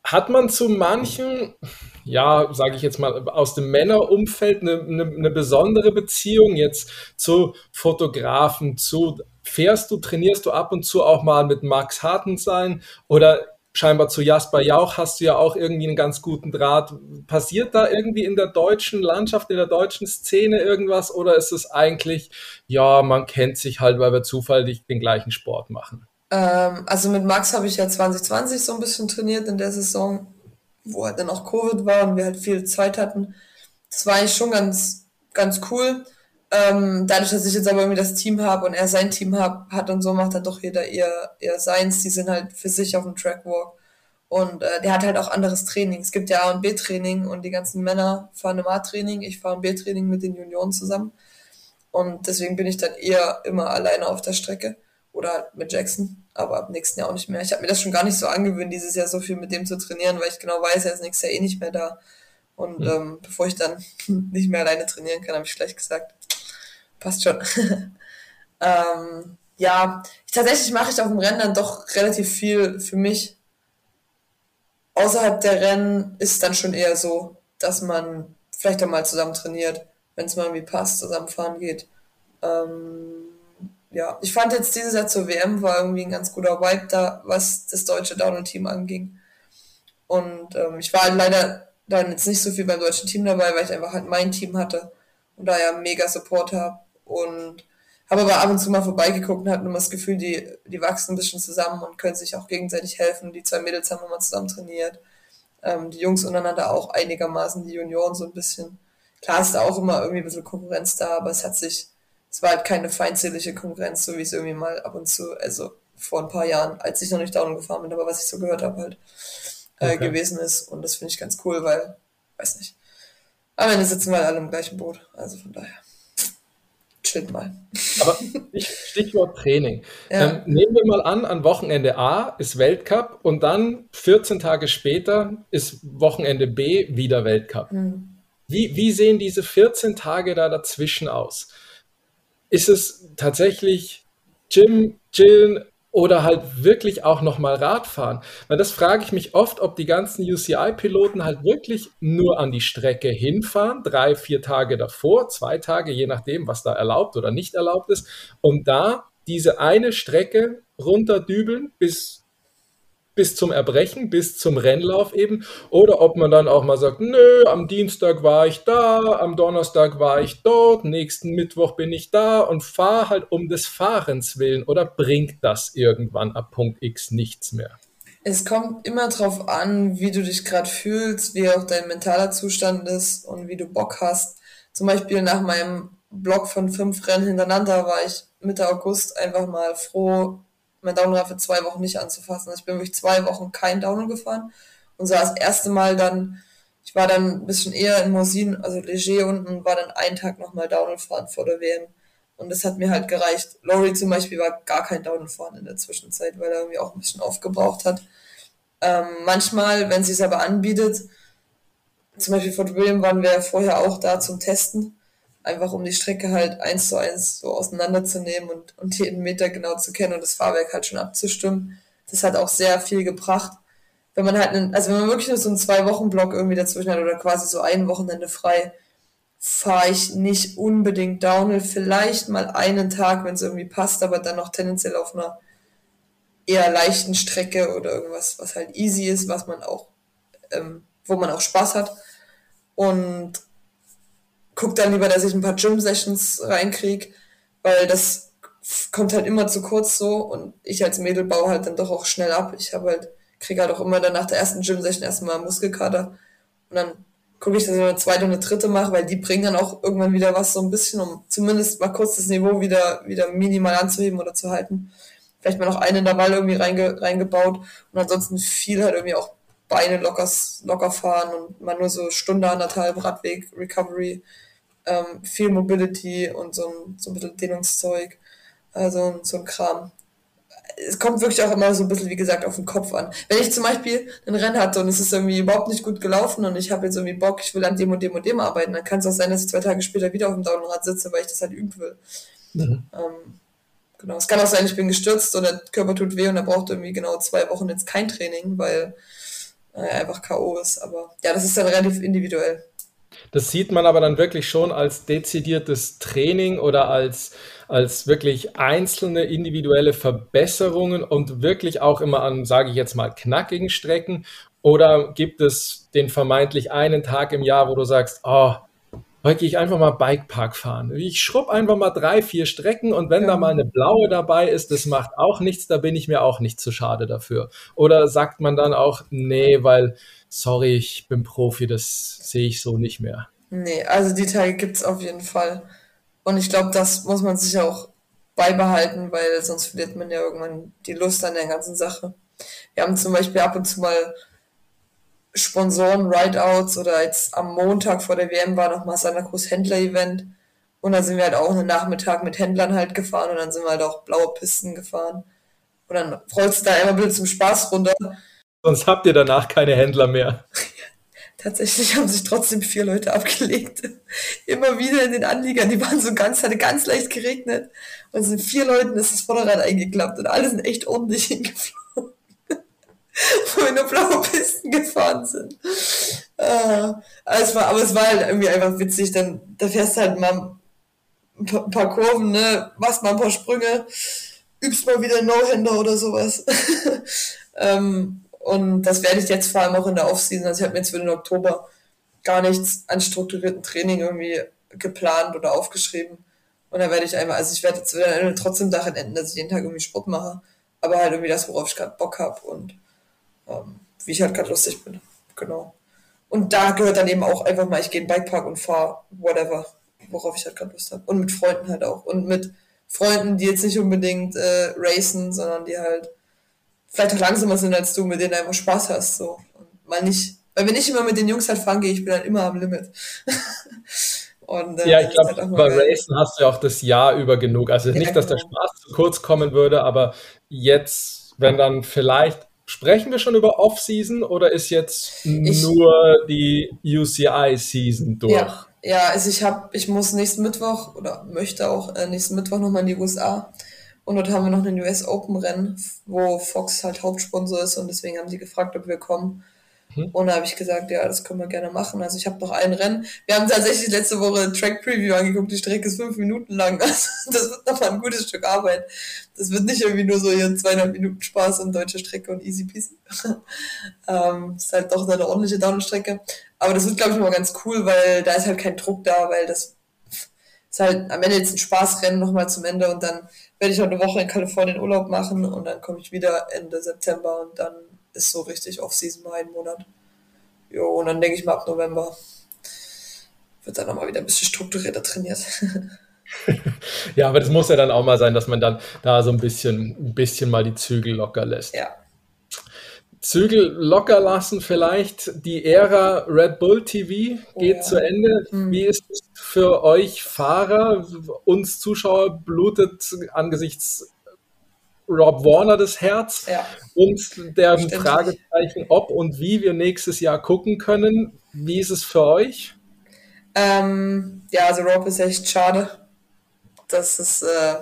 hat man zu manchen, ja, sage ich jetzt mal, aus dem Männerumfeld eine, eine, eine, besondere Beziehung jetzt zu Fotografen, zu fährst du, trainierst du ab und zu auch mal mit Max Hartenstein oder scheinbar zu Jasper Jauch hast du ja auch irgendwie einen ganz guten Draht. Passiert da irgendwie in der deutschen Landschaft, in der deutschen Szene irgendwas oder ist es eigentlich, ja, man kennt sich halt, weil wir zufällig den gleichen Sport machen? Ähm, also mit Max habe ich ja 2020 so ein bisschen trainiert in der Saison wo halt dann auch Covid war und wir halt viel Zeit hatten. Das war eigentlich schon ganz, ganz cool. Ähm, dadurch, dass ich jetzt aber irgendwie das Team habe und er sein Team hab, hat und so, macht dann doch jeder eher, eher seins. Die sind halt für sich auf dem Trackwalk. Und äh, der hat halt auch anderes Training. Es gibt ja A und B-Training und die ganzen Männer fahren im A-Training. Ich fahre im B-Training mit den Junioren zusammen. Und deswegen bin ich dann eher immer alleine auf der Strecke oder mit Jackson, aber ab nächsten Jahr auch nicht mehr. Ich habe mir das schon gar nicht so angewöhnt, dieses Jahr so viel mit dem zu trainieren, weil ich genau weiß, er ist nächstes Jahr eh nicht mehr da. Und mhm. ähm, bevor ich dann nicht mehr alleine trainieren kann, habe ich gleich gesagt, passt schon. ähm, ja, ich, tatsächlich mache ich auf dem Rennen dann doch relativ viel für mich. Außerhalb der Rennen ist es dann schon eher so, dass man vielleicht auch mal zusammen trainiert wenn es mal irgendwie passt, zusammenfahren geht. Ähm, ja, ich fand jetzt dieses Jahr zur WM war irgendwie ein ganz guter Vibe da, was das deutsche Downhill-Team anging. Und ähm, ich war halt leider dann jetzt nicht so viel beim deutschen Team dabei, weil ich einfach halt mein Team hatte und da ja mega Support habe. Und habe aber ab und zu mal vorbeigeguckt und hatte nur das Gefühl, die, die wachsen ein bisschen zusammen und können sich auch gegenseitig helfen. Die zwei Mädels haben immer zusammen trainiert. Ähm, die Jungs untereinander auch einigermaßen, die Junioren so ein bisschen. Klar ist da auch immer irgendwie ein bisschen Konkurrenz da, aber es hat sich, es war halt keine feindselige Konkurrenz, so wie es irgendwie mal ab und zu, also vor ein paar Jahren, als ich noch nicht down gefahren bin, aber was ich so gehört habe halt, äh, okay. gewesen ist. Und das finde ich ganz cool, weil, weiß nicht. Am Ende sitzen wir alle im gleichen Boot. Also von daher. Chillt mal. Aber Stichwort Training. Ja. Ähm, nehmen wir mal an, an Wochenende A ist Weltcup und dann 14 Tage später ist Wochenende B wieder Weltcup. Mhm. Wie, wie sehen diese 14 Tage da dazwischen aus? Ist es tatsächlich Gym, Chillen oder halt wirklich auch nochmal Radfahren? Weil das frage ich mich oft, ob die ganzen UCI-Piloten halt wirklich nur an die Strecke hinfahren, drei, vier Tage davor, zwei Tage, je nachdem, was da erlaubt oder nicht erlaubt ist, und da diese eine Strecke runterdübeln bis bis zum Erbrechen, bis zum Rennlauf eben. Oder ob man dann auch mal sagt, nö, am Dienstag war ich da, am Donnerstag war ich dort, nächsten Mittwoch bin ich da und fahre halt um des Fahrens willen. Oder bringt das irgendwann ab Punkt X nichts mehr? Es kommt immer drauf an, wie du dich gerade fühlst, wie auch dein mentaler Zustand ist und wie du Bock hast. Zum Beispiel nach meinem Block von fünf Rennen hintereinander war ich Mitte August einfach mal froh, mein Downhill für zwei Wochen nicht anzufassen. Also ich bin wirklich zwei Wochen kein Downhill gefahren und so das erste Mal dann, ich war dann ein bisschen eher in Mosin, also Leger unten war dann einen Tag nochmal Downhill fahren vor der WM. Und das hat mir halt gereicht. Laurie zum Beispiel war gar kein Downhill fahren in der Zwischenzeit, weil er irgendwie auch ein bisschen aufgebraucht hat. Ähm, manchmal, wenn sie es aber anbietet, zum Beispiel Fort William waren wir vorher auch da zum Testen einfach um die Strecke halt eins zu eins so auseinanderzunehmen und, und jeden Meter genau zu kennen und das Fahrwerk halt schon abzustimmen. Das hat auch sehr viel gebracht. Wenn man halt, einen, also wenn man wirklich nur so einen Zwei-Wochen-Block irgendwie dazwischen hat oder quasi so ein Wochenende frei, fahre ich nicht unbedingt Downhill. Vielleicht mal einen Tag, wenn es irgendwie passt, aber dann noch tendenziell auf einer eher leichten Strecke oder irgendwas, was halt easy ist, was man auch, ähm, wo man auch Spaß hat. Und guck dann lieber, dass ich ein paar Gym-Sessions reinkrieg, weil das kommt halt immer zu kurz so und ich als Mädel baue halt dann doch auch schnell ab. Ich habe halt, kriege halt auch immer dann nach der ersten Gym-Session erstmal Muskelkater und dann gucke ich, dass ich eine zweite und eine dritte mache, weil die bringen dann auch irgendwann wieder was so ein bisschen, um zumindest mal kurz das Niveau wieder, wieder minimal anzuheben oder zu halten. Vielleicht mal noch eine in der Wahl irgendwie reinge, reingebaut und ansonsten viel halt irgendwie auch Beine locker, locker fahren und mal nur so Stunde, anderthalb Radweg, Recovery, ähm, viel Mobility und so ein, so ein bisschen Dehnungszeug, also so ein Kram. Es kommt wirklich auch immer so ein bisschen, wie gesagt, auf den Kopf an. Wenn ich zum Beispiel ein Rennen hatte und es ist irgendwie überhaupt nicht gut gelaufen und ich habe jetzt irgendwie Bock, ich will an dem und dem und dem arbeiten, dann kann es auch sein, dass ich zwei Tage später wieder auf dem Downrad sitze, weil ich das halt üben will. Mhm. Ähm, genau. Es kann auch sein, ich bin gestürzt und der Körper tut weh und er braucht irgendwie genau zwei Wochen jetzt kein Training, weil äh, einfach K.O. ist. Aber ja, das ist dann relativ individuell. Das sieht man aber dann wirklich schon als dezidiertes Training oder als, als wirklich einzelne individuelle Verbesserungen und wirklich auch immer an, sage ich jetzt mal, knackigen Strecken. Oder gibt es den vermeintlich einen Tag im Jahr, wo du sagst, oh, heute gehe ich einfach mal Bikepark fahren. Ich schrubb einfach mal drei, vier Strecken und wenn ja. da mal eine blaue dabei ist, das macht auch nichts, da bin ich mir auch nicht zu schade dafür. Oder sagt man dann auch, nee, weil, sorry, ich bin Profi, das sehe ich so nicht mehr. Nee, also die Tage gibt es auf jeden Fall. Und ich glaube, das muss man sich auch beibehalten, weil sonst verliert man ja irgendwann die Lust an der ganzen Sache. Wir haben zum Beispiel ab und zu mal Sponsoren, Rideouts oder jetzt am Montag vor der WM war nochmal Santa Cruz Händler Event. Und dann sind wir halt auch einen Nachmittag mit Händlern halt gefahren und dann sind wir halt auch blaue Pisten gefahren. Und dann rollst du da immer ein zum Spaß runter. Sonst habt ihr danach keine Händler mehr. Tatsächlich haben sich trotzdem vier Leute abgelegt. Immer wieder in den Anliegern. Die waren so ganz, hatte ganz leicht geregnet. Und es sind vier Leuten ist das Vorderrad eingeklappt und alle sind echt ordentlich hingeflogen. Wo wir nur blaue Pisten gefahren sind. Äh, also aber es war halt irgendwie einfach witzig. Dann, da fährst du halt mal ein paar, Kurven, ne, machst mal ein paar Sprünge, übst mal wieder No-Händer oder sowas. ähm, und das werde ich jetzt vor allem auch in der Offseason. Also ich habe mir jetzt für den Oktober gar nichts an strukturierten Training irgendwie geplant oder aufgeschrieben. Und da werde ich einfach, also ich werde jetzt trotzdem darin enden, dass ich jeden Tag irgendwie Sport mache. Aber halt irgendwie das, worauf ich gerade Bock habe und ähm, wie ich halt gerade lustig bin. Genau. Und da gehört dann eben auch einfach mal, ich gehe in den Bikepark und fahre whatever, worauf ich halt gerade Lust habe. Und mit Freunden halt auch. Und mit Freunden, die jetzt nicht unbedingt äh, racen, sondern die halt vielleicht auch langsamer sind als du, mit denen du einfach Spaß hast. So. Und mal nicht, weil wenn ich immer mit den Jungs halt fahren gehe, ich bin dann immer am Limit. Und, äh, ja, ich glaube, halt bei Racen hast du ja auch das Jahr über genug. Also ja, nicht, dass der genau. Spaß zu kurz kommen würde, aber jetzt, wenn dann vielleicht, sprechen wir schon über Off-Season oder ist jetzt ich, nur die UCI-Season durch? Ja, ja, also ich habe, ich muss nächsten Mittwoch oder möchte auch äh, nächsten Mittwoch nochmal in die USA und dort haben wir noch ein US Open Rennen, wo Fox halt Hauptsponsor ist und deswegen haben sie gefragt, ob wir kommen. Mhm. Und da habe ich gesagt, ja, das können wir gerne machen. Also ich habe noch ein Rennen. Wir haben tatsächlich letzte Woche Track Preview angeguckt. Die Strecke ist fünf Minuten lang. Also das wird nochmal ein gutes Stück Arbeit. Das wird nicht irgendwie nur so hier zweieinhalb Minuten Spaß und deutsche Strecke und easy peasy. ähm, ist halt doch eine ordentliche Downstrecke. Aber das wird, glaube ich, mal ganz cool, weil da ist halt kein Druck da, weil das ist halt am Ende jetzt ein Spaßrennen nochmal zum Ende und dann werde ich auch eine Woche in Kalifornien Urlaub machen und dann komme ich wieder Ende September und dann ist so richtig Off-Season mal ein Monat. Jo, und dann denke ich mal ab November wird dann nochmal wieder ein bisschen strukturierter trainiert. ja, aber das muss ja dann auch mal sein, dass man dann da so ein bisschen, ein bisschen mal die Zügel locker lässt. Ja, Zügel locker lassen vielleicht. Die Ära Red Bull TV geht oh, ja. zu Ende. Mhm. Wie ist es für euch Fahrer, uns Zuschauer, blutet angesichts Rob Warner das Herz ja. und der Fragezeichen, ob und wie wir nächstes Jahr gucken können. Wie ist es für euch? Ähm, ja, also Rob ist echt schade. Das ist äh,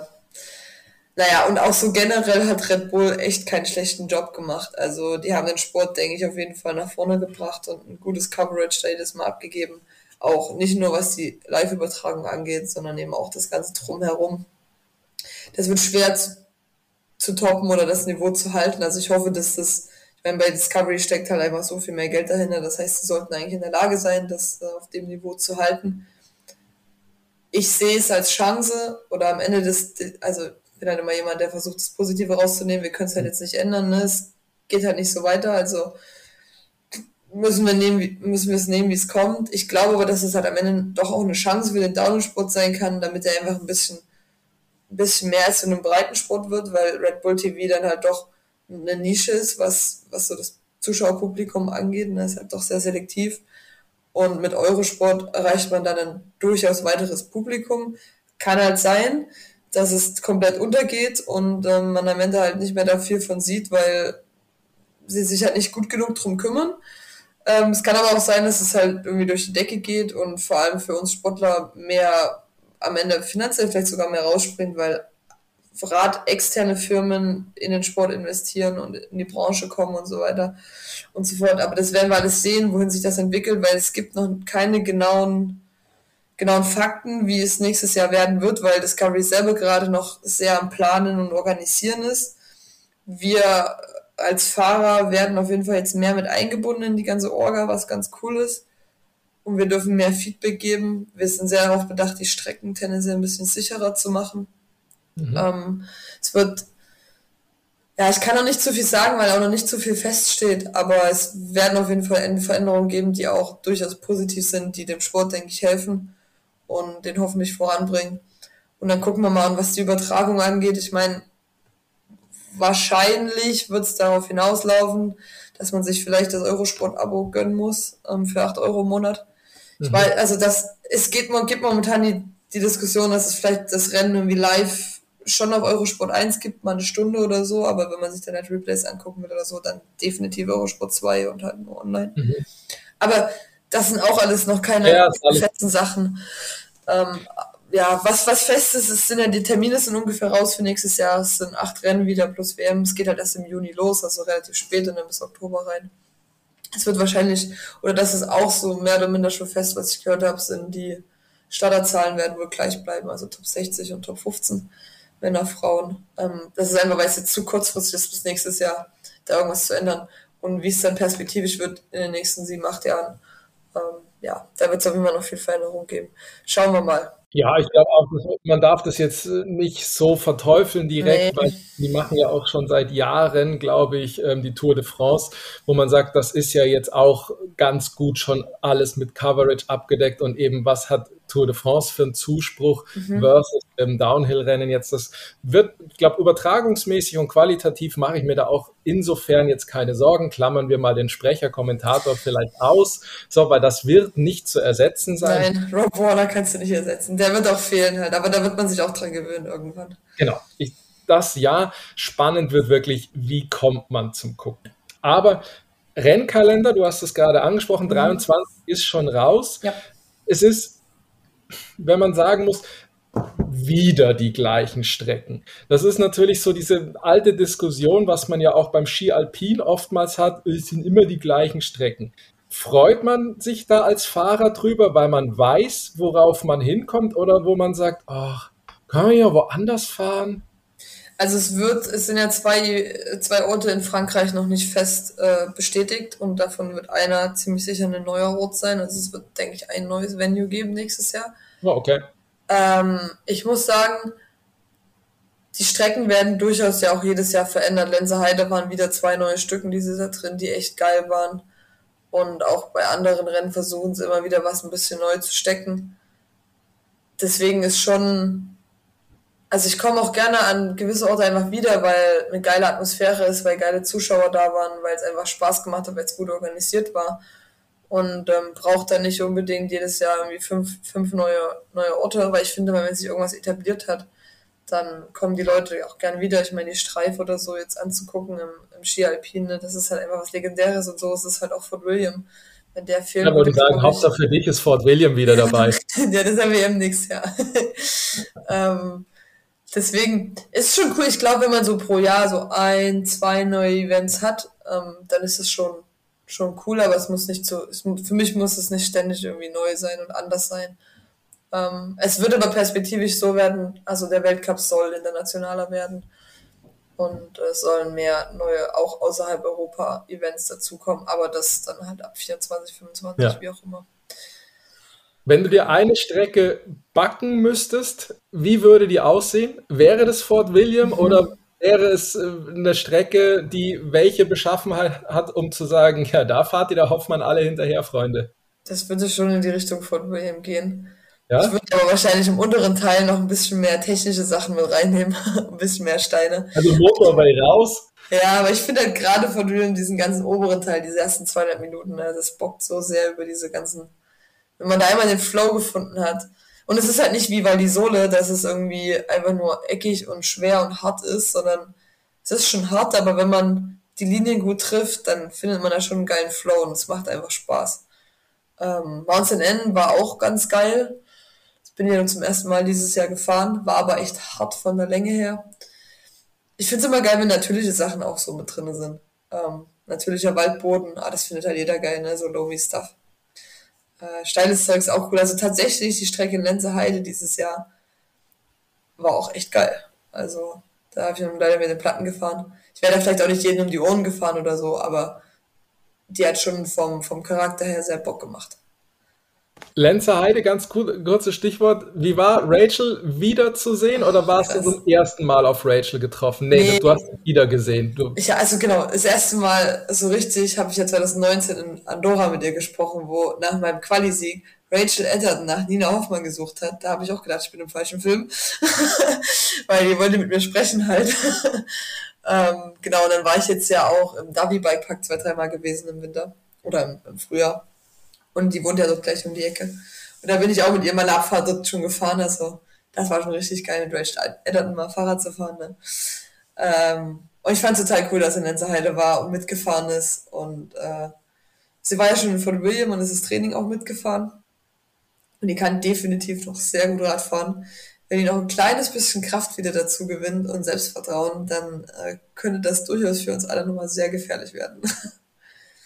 naja, und auch so generell hat Red Bull echt keinen schlechten Job gemacht. Also die haben den Sport, denke ich, auf jeden Fall nach vorne gebracht und ein gutes Coverage da jedes Mal abgegeben. Auch nicht nur was die Live-Übertragung angeht, sondern eben auch das ganze Drumherum. Das wird schwer zu, zu toppen oder das Niveau zu halten. Also ich hoffe, dass das, ich meine, bei Discovery steckt halt einfach so viel mehr Geld dahinter. Das heißt, sie sollten eigentlich in der Lage sein, das äh, auf dem Niveau zu halten. Ich sehe es als Chance oder am Ende des, also bin halt immer jemand, der versucht, das Positive rauszunehmen. Wir können es halt jetzt nicht ändern. Ne? Es geht halt nicht so weiter. Also müssen wir nehmen, müssen wir es nehmen, wie es kommt. Ich glaube aber, dass es halt am Ende doch auch eine Chance für den Downsport sein kann, damit er einfach ein bisschen, ein bisschen mehr als zu einem Breitensport wird, weil Red Bull TV dann halt doch eine Nische ist, was, was so das Zuschauerpublikum angeht. Und ne? das ist halt doch sehr selektiv. Und mit Eurosport erreicht man dann ein durchaus weiteres Publikum. Kann halt sein dass es komplett untergeht und ähm, man am Ende halt nicht mehr da viel von sieht, weil sie sich halt nicht gut genug drum kümmern. Ähm, es kann aber auch sein, dass es halt irgendwie durch die Decke geht und vor allem für uns Sportler mehr am Ende finanziell vielleicht sogar mehr rausspringt, weil Rad externe Firmen in den Sport investieren und in die Branche kommen und so weiter und so fort. Aber das werden wir alles sehen, wohin sich das entwickelt, weil es gibt noch keine genauen genauen Fakten, wie es nächstes Jahr werden wird, weil Discovery selber gerade noch sehr am Planen und Organisieren ist. Wir als Fahrer werden auf jeden Fall jetzt mehr mit eingebunden in die ganze Orga, was ganz cool ist. Und wir dürfen mehr Feedback geben. Wir sind sehr darauf bedacht, die Strecken tendenziell ein bisschen sicherer zu machen. Mhm. Ähm, es wird, ja, ich kann noch nicht zu viel sagen, weil auch noch nicht zu viel feststeht, aber es werden auf jeden Fall Veränderungen geben, die auch durchaus positiv sind, die dem Sport, denke ich, helfen und den hoffentlich voranbringen. Und dann gucken wir mal an, was die Übertragung angeht. Ich meine, wahrscheinlich wird es darauf hinauslaufen, dass man sich vielleicht das Eurosport-Abo gönnen muss ähm, für 8 Euro im Monat. Mhm. Ich weiß, also das, es geht, gibt momentan die, die Diskussion, dass es vielleicht das Rennen irgendwie live schon auf Eurosport 1 gibt, mal eine Stunde oder so, aber wenn man sich dann halt Replays angucken will oder so, dann definitiv Eurosport 2 und halt nur online. Mhm. Aber das sind auch alles noch keine ja, festen Sachen. Ähm, ja, was, was fest ist, es sind ja die Termine sind ungefähr raus für nächstes Jahr. Es sind acht Rennen wieder plus WM. Es geht halt erst im Juni los, also relativ spät und dann bis Oktober rein. Es wird wahrscheinlich, oder das ist auch so mehr oder minder schon fest, was ich gehört habe, sind die Starterzahlen werden wohl gleich bleiben, also Top 60 und Top 15 Männer, Frauen. Ähm, das ist einfach, weil es jetzt zu kurzfristig ist, bis nächstes Jahr da irgendwas zu ändern. Und wie es dann perspektivisch wird in den nächsten sieben, acht Jahren, ähm, ja, da wird es auf jeden Fall noch viel Veränderung geben. Schauen wir mal. Ja, ich glaube auch, man darf das jetzt nicht so verteufeln direkt, nee. weil die machen ja auch schon seit Jahren, glaube ich, ähm, die Tour de France, wo man sagt, das ist ja jetzt auch ganz gut schon alles mit Coverage abgedeckt und eben was hat Tour de France für einen Zuspruch mhm. versus im Downhill-Rennen jetzt. Das wird, ich glaube, übertragungsmäßig und qualitativ mache ich mir da auch insofern jetzt keine Sorgen. Klammern wir mal den Sprecher, Kommentator vielleicht aus, so, weil das wird nicht zu ersetzen sein. Nein, Rob Warner kannst du nicht ersetzen. Der wird auch fehlen halt, aber da wird man sich auch dran gewöhnen irgendwann. Genau. Ich, das ja, spannend wird wirklich, wie kommt man zum Gucken. Aber Rennkalender, du hast es gerade angesprochen, 23 mhm. ist schon raus. Ja. Es ist wenn man sagen muss, wieder die gleichen Strecken. Das ist natürlich so diese alte Diskussion, was man ja auch beim Ski Alpin oftmals hat, es sind immer die gleichen Strecken. Freut man sich da als Fahrer drüber, weil man weiß, worauf man hinkommt oder wo man sagt, ach, können wir ja woanders fahren? Also es wird, es sind ja zwei, zwei Orte in Frankreich noch nicht fest äh, bestätigt und davon wird einer ziemlich sicher ein neuer Ort sein. Also es wird, denke ich, ein neues Venue geben nächstes Jahr. Oh, okay. Ähm, ich muss sagen, die Strecken werden durchaus ja auch jedes Jahr verändert. Lenze Heide waren wieder zwei neue Stücken dieses Jahr drin, die echt geil waren. Und auch bei anderen Rennen versuchen sie immer wieder was ein bisschen neu zu stecken. Deswegen ist schon, also ich komme auch gerne an gewisse Orte einfach wieder, weil eine geile Atmosphäre ist, weil geile Zuschauer da waren, weil es einfach Spaß gemacht hat, weil es gut organisiert war und ähm, braucht dann nicht unbedingt jedes Jahr irgendwie fünf, fünf neue, neue Orte, weil ich finde, wenn sich irgendwas etabliert hat, dann kommen die Leute auch gern wieder. Ich meine, die Streif oder so jetzt anzugucken im, im Ski Alpin, ne, das ist halt einfach was Legendäres und so ist es halt auch Fort William. Wenn der Film. Ja, wollte ich sagen, Hauptsache für dich ist Fort William wieder dabei. ja, das haben wir eben nichts, ja. ähm, deswegen ist schon cool. Ich glaube, wenn man so pro Jahr so ein, zwei neue Events hat, ähm, dann ist es schon schon cool, aber es muss nicht so, es, für mich muss es nicht ständig irgendwie neu sein und anders sein. Ähm, es wird aber perspektivisch so werden, also der Weltcup soll internationaler werden und es sollen mehr neue, auch außerhalb Europa Events dazukommen, aber das dann halt ab 24, 25, ja. wie auch immer. Wenn du dir eine Strecke backen müsstest, wie würde die aussehen? Wäre das Fort William mhm. oder wäre es äh, eine Strecke, die welche Beschaffenheit hat, um zu sagen, ja, da fahrt ihr der Hoffmann alle hinterher, Freunde? Das würde schon in die Richtung von William gehen. Ja? Ich würde aber wahrscheinlich im unteren Teil noch ein bisschen mehr technische Sachen mit reinnehmen, ein bisschen mehr Steine. Also Motor bei raus. Ja, aber ich finde halt gerade von William diesen ganzen oberen Teil, diese ersten 200 Minuten, ne, das bockt so sehr über diese ganzen, wenn man da einmal den Flow gefunden hat, und es ist halt nicht wie Sohle, dass es irgendwie einfach nur eckig und schwer und hart ist, sondern es ist schon hart, aber wenn man die Linien gut trifft, dann findet man da schon einen geilen Flow und es macht einfach Spaß. Ähm, Mountain N war auch ganz geil. Ich bin ja zum ersten Mal dieses Jahr gefahren, war aber echt hart von der Länge her. Ich finde es immer geil, wenn natürliche Sachen auch so mit drin sind. Ähm, natürlicher Waldboden, ah, das findet halt jeder geil, ne? So Loamy Stuff. Äh, steiles Zeug ist auch cool. Also tatsächlich die Strecke in Lenze Heide dieses Jahr war auch echt geil. Also da habe ich dann leider mit den Platten gefahren. Ich wäre da vielleicht auch nicht jeden um die Ohren gefahren oder so, aber die hat schon vom, vom Charakter her sehr Bock gemacht. Lenzer Heide, ganz kurzes Stichwort. Wie war Rachel wiederzusehen oder warst du zum ersten Mal auf Rachel getroffen? Nee, nee. du hast sie wieder gesehen. Du. Ja, also genau, das erste Mal so richtig habe ich ja 2019 in Andorra mit ihr gesprochen, wo nach meinem Quali-Sieg Rachel Edderton nach Nina Hoffmann gesucht hat. Da habe ich auch gedacht, ich bin im falschen Film, weil die wollte mit mir sprechen halt. ähm, genau, und dann war ich jetzt ja auch im Davi Bike Park zwei, dreimal gewesen im Winter oder im, im Frühjahr. Und die wohnt ja dort gleich um die Ecke. Und da bin ich auch mit ihr mal Abfahrt dort schon gefahren. Also das war schon richtig geil, mit Rachel Edderton mal Fahrrad zu fahren. Ne? Ähm, und ich fand es total cool, dass sie in Enserheide war und mitgefahren ist. Und äh, sie war ja schon von William und ist das Training auch mitgefahren. Und die kann definitiv noch sehr gut Rad fahren. Wenn die noch ein kleines bisschen Kraft wieder dazu gewinnt und Selbstvertrauen, dann äh, könnte das durchaus für uns alle nochmal sehr gefährlich werden.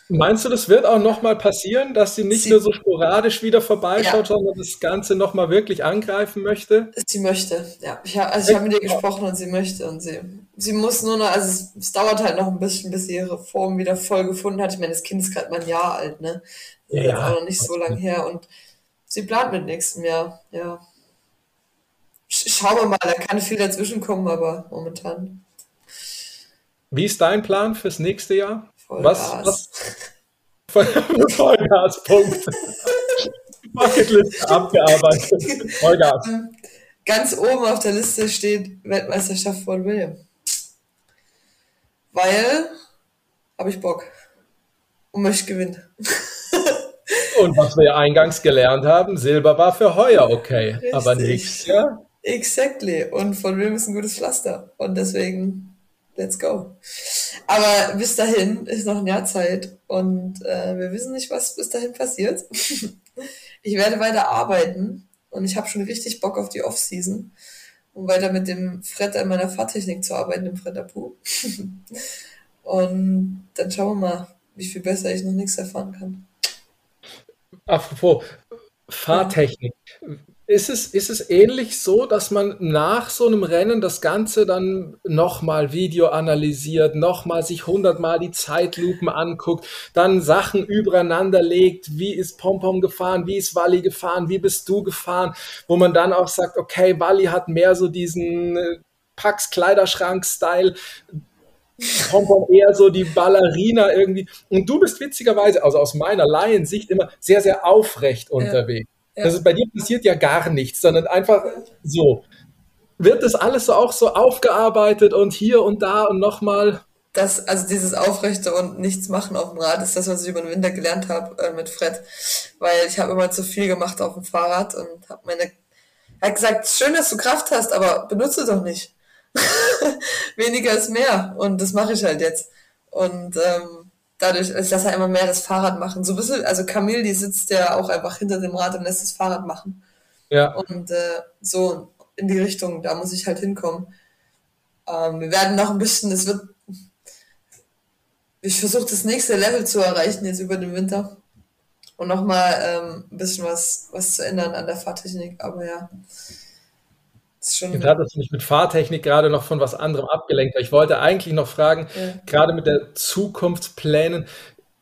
Meinst du, das wird auch nochmal passieren, dass sie nicht sie, nur so sporadisch wieder vorbeischaut, ja. sondern das Ganze nochmal wirklich angreifen möchte? Sie möchte, ja. Ich hab, also ich habe mit ihr gesprochen und sie möchte und sie, sie muss nur noch, also es, es, dauert halt noch ein bisschen, bis sie ihre Form wieder voll gefunden hat. Ich meine, das Kind ist gerade mal ein Jahr alt, ne? Das ja, ist auch noch nicht so lang her und sie plant mit nächstem Jahr, ja. Schauen wir mal, da kann viel dazwischen kommen, aber momentan. Wie ist dein Plan fürs nächste Jahr? Vollgas. Was, was? Vollgas, Punkt. Bucketliste abgearbeitet. Vollgas. Ganz oben auf der Liste steht Weltmeisterschaft von William. Weil habe ich Bock und möchte gewinnen. und was wir eingangs gelernt haben, Silber war für heuer okay, Richtig. aber nächstes Jahr. Exactly. Und von William ist ein gutes Pflaster. Und deswegen let's go. Aber bis dahin ist noch ein Jahr Zeit und äh, wir wissen nicht, was bis dahin passiert. ich werde weiter arbeiten und ich habe schon richtig Bock auf die Off-Season, um weiter mit dem Fred an meiner Fahrtechnik zu arbeiten, dem Fred Apu. und dann schauen wir mal, wie viel besser ich noch nichts erfahren kann. Apropos Fahrtechnik. Ja. Ist es, ist es ähnlich so, dass man nach so einem Rennen das Ganze dann nochmal Video analysiert, nochmal sich hundertmal die Zeitlupen anguckt, dann Sachen übereinander legt, wie ist Pompom gefahren, wie ist Wally gefahren, wie bist du gefahren, wo man dann auch sagt, okay, Wally hat mehr so diesen äh, Pax Kleiderschrank-Style, Pompom eher so die Ballerina irgendwie. Und du bist witzigerweise, also aus meiner Laiensicht, immer sehr, sehr aufrecht unterwegs. Ja. Das ist, bei dir passiert ja gar nichts, sondern einfach so. Wird das alles so auch so aufgearbeitet und hier und da und nochmal? Das, also dieses Aufrechte und nichts machen auf dem Rad ist das, was ich über den Winter gelernt habe äh, mit Fred. Weil ich habe immer zu viel gemacht auf dem Fahrrad und habe meine. Er hat gesagt, schön, dass du Kraft hast, aber benutze doch nicht. Weniger ist mehr. Und das mache ich halt jetzt. Und ähm, dadurch, ich lasse halt immer mehr das Fahrrad machen. So ein bisschen, also Camille, die sitzt ja auch einfach hinter dem Rad und lässt das Fahrrad machen. Ja. Und äh, so in die Richtung, da muss ich halt hinkommen. Ähm, wir werden noch ein bisschen, es wird, ich versuche das nächste Level zu erreichen jetzt über den Winter und nochmal ähm, ein bisschen was, was zu ändern an der Fahrtechnik, aber ja. Schon Jetzt hattest du mich mit Fahrtechnik gerade noch von was anderem abgelenkt. Ich wollte eigentlich noch fragen, ja. gerade mit der Zukunftsplänen,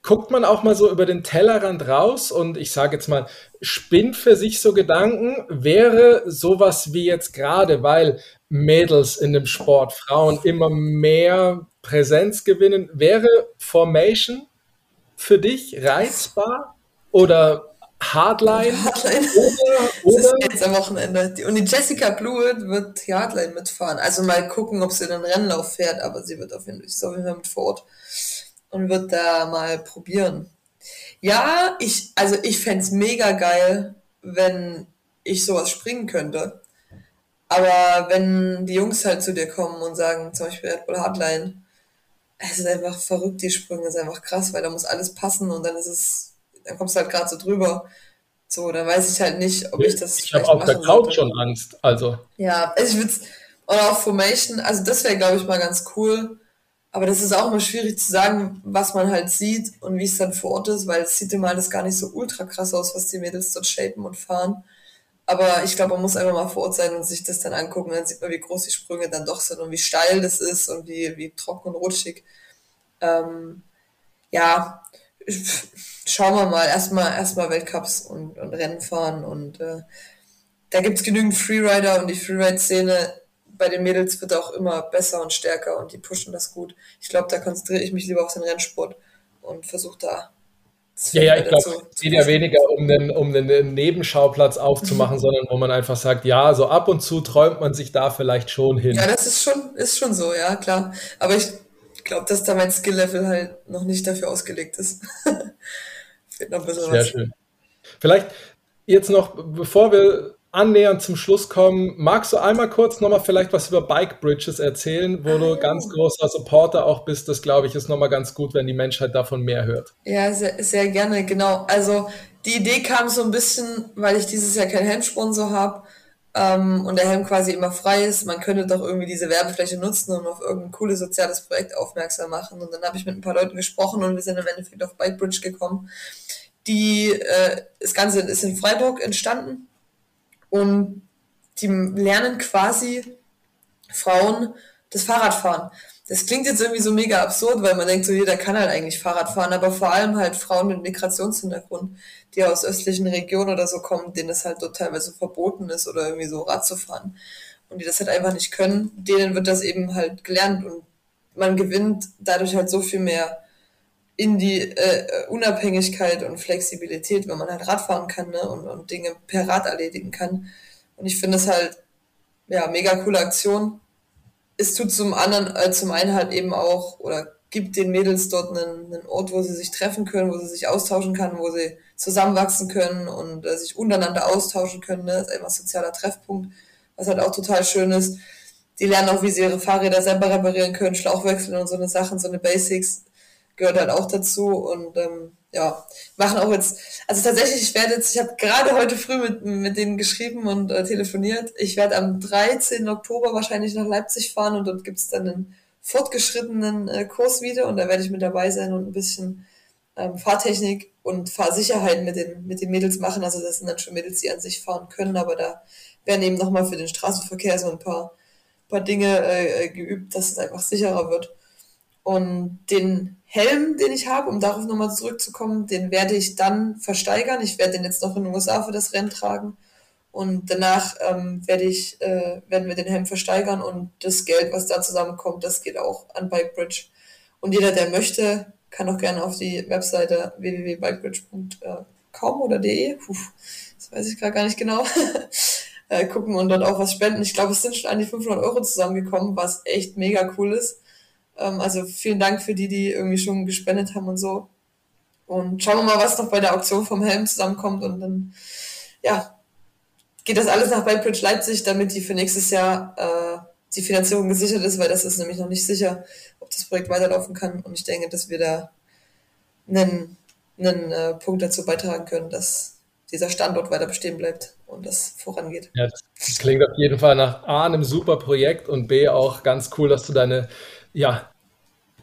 guckt man auch mal so über den Tellerrand raus und ich sage jetzt mal, spinnt für sich so Gedanken, wäre sowas wie jetzt gerade, weil Mädels in dem Sport, Frauen immer mehr Präsenz gewinnen, wäre Formation für dich reizbar oder Hardline. Hardline. Oder, oder das ist jetzt am Wochenende. Und die Jessica Blewett wird die Hardline mitfahren. Also mal gucken, ob sie den Rennlauf fährt, aber sie wird auf jeden Fall, ist auf jeden Fall mit vor Ort und wird da mal probieren. Ja, ich, also ich fände mega geil, wenn ich sowas springen könnte. Aber wenn die Jungs halt zu dir kommen und sagen, zum Beispiel Red Bull Hardline, es ist einfach verrückt, die Sprünge, ist einfach krass, weil da muss alles passen und dann ist es dann kommst du halt gerade so drüber. So, dann weiß ich halt nicht, ob ich das. Ich habe auf der Couch schon Angst, also. Ja, also ich würde oder auch Formation, also das wäre, glaube ich, mal ganz cool. Aber das ist auch immer schwierig zu sagen, was man halt sieht und wie es dann vor Ort ist, weil es sieht immer alles gar nicht so ultra krass aus, was die Mädels dort shapen und fahren. Aber ich glaube, man muss einfach mal vor Ort sein und sich das dann angucken. Dann sieht man, wie groß die Sprünge dann doch sind und wie steil das ist und wie, wie trocken und rutschig. Ähm, ja, schauen wir mal. Erstmal erstmal Weltcups und, und Rennen fahren. Und äh, da gibt es genügend Freerider und die Freeride-Szene bei den Mädels wird auch immer besser und stärker und die pushen das gut. Ich glaube, da konzentriere ich mich lieber auf den Rennsport und versuche da. Ja, ja, ich glaube, es geht ja weniger um den, um den Nebenschauplatz aufzumachen, sondern wo man einfach sagt, ja, so ab und zu träumt man sich da vielleicht schon hin. Ja, das ist schon, ist schon so, ja, klar. Aber ich glaube, dass da mein Skill-Level halt noch nicht dafür ausgelegt ist. Fehlt noch ein bisschen Sehr was. schön. Vielleicht jetzt noch, bevor wir annähernd zum Schluss kommen, magst du einmal kurz nochmal vielleicht was über Bike Bridges erzählen, wo ah, du ganz großer Supporter auch bist? Das glaube ich ist nochmal ganz gut, wenn die Menschheit davon mehr hört. Ja, sehr, sehr gerne, genau. Also die Idee kam so ein bisschen, weil ich dieses Jahr keinen Helmsponsor habe ähm, und der Helm quasi immer frei ist. Man könnte doch irgendwie diese Werbefläche nutzen und auf irgendein cooles soziales Projekt aufmerksam machen. Und dann habe ich mit ein paar Leuten gesprochen und wir sind im Endeffekt auf Bike Bridge gekommen. Die, äh, das Ganze ist in Freiburg entstanden und die lernen quasi Frauen das Fahrradfahren. Das klingt jetzt irgendwie so mega absurd, weil man denkt, so jeder kann halt eigentlich Fahrrad fahren, aber vor allem halt Frauen mit Migrationshintergrund, die aus östlichen Regionen oder so kommen, denen es halt dort teilweise verboten ist oder irgendwie so Rad zu fahren und die das halt einfach nicht können, denen wird das eben halt gelernt und man gewinnt dadurch halt so viel mehr in die äh, Unabhängigkeit und Flexibilität, wenn man halt Radfahren kann ne, und, und Dinge per Rad erledigen kann. Und ich finde es halt, ja, mega coole Aktion. Es tut zum anderen, äh, zum einen halt eben auch, oder gibt den Mädels dort einen, einen Ort, wo sie sich treffen können, wo sie sich austauschen können, wo sie zusammenwachsen können und äh, sich untereinander austauschen können. Ne? Das ist einfach ein sozialer Treffpunkt, was halt auch total schön ist. Die lernen auch, wie sie ihre Fahrräder selber reparieren können, Schlauchwechseln und so eine Sachen, so eine Basics gehört halt auch dazu und ähm, ja, machen auch jetzt, also tatsächlich, ich werde jetzt, ich habe gerade heute früh mit, mit denen geschrieben und äh, telefoniert. Ich werde am 13. Oktober wahrscheinlich nach Leipzig fahren und dort gibt's dann einen fortgeschrittenen äh, Kurs wieder und da werde ich mit dabei sein und ein bisschen ähm, Fahrtechnik und Fahrsicherheit mit den, mit den Mädels machen. Also das sind dann schon Mädels, die an sich fahren können, aber da werden eben nochmal für den Straßenverkehr so ein paar, paar Dinge äh, geübt, dass es einfach sicherer wird. Und den Helm, den ich habe, um darauf nochmal zurückzukommen, den werde ich dann versteigern. Ich werde den jetzt noch in den USA für das Rennen tragen. Und danach ähm, werde ich, äh, werden wir den Helm versteigern und das Geld, was da zusammenkommt, das geht auch an Bikebridge. Und jeder, der möchte, kann auch gerne auf die Webseite www.bikebridge.com oder de, Puh, das weiß ich gerade gar nicht genau, äh, gucken und dort auch was spenden. Ich glaube, es sind schon an die 500 Euro zusammengekommen, was echt mega cool ist. Ähm, also vielen Dank für die, die irgendwie schon gespendet haben und so. Und schauen wir mal, was noch bei der Auktion vom Helm zusammenkommt. Und dann, ja, geht das alles nach Bikebridge Leipzig, damit die für nächstes Jahr äh, die Finanzierung gesichert ist, weil das ist nämlich noch nicht sicher, ob das Projekt weiterlaufen kann. Und ich denke, dass wir da einen, einen äh, Punkt dazu beitragen können, dass dieser Standort weiter bestehen bleibt und das vorangeht. Ja, das klingt auf jeden Fall nach A, einem super Projekt und B, auch ganz cool, dass du deine ja,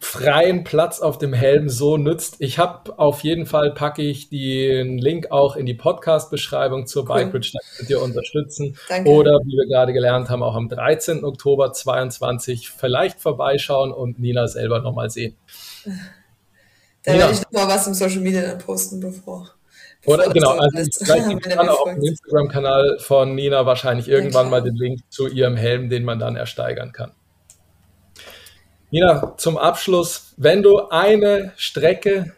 freien Platz auf dem Helm so nützt. Ich habe auf jeden Fall, packe ich den Link auch in die Podcast-Beschreibung zur cool. Bikebridge, da könnt ihr unterstützen. Danke. Oder wie wir gerade gelernt haben, auch am 13. Oktober 22 vielleicht vorbeischauen und Nina selber nochmal sehen. Da werde ich nochmal was im Social Media dann posten, bevor. Oder genau, also dann auch auf dem Instagram-Kanal von Nina wahrscheinlich irgendwann mal den Link zu ihrem Helm, den man dann ersteigern kann. Nina, zum Abschluss, wenn du eine Strecke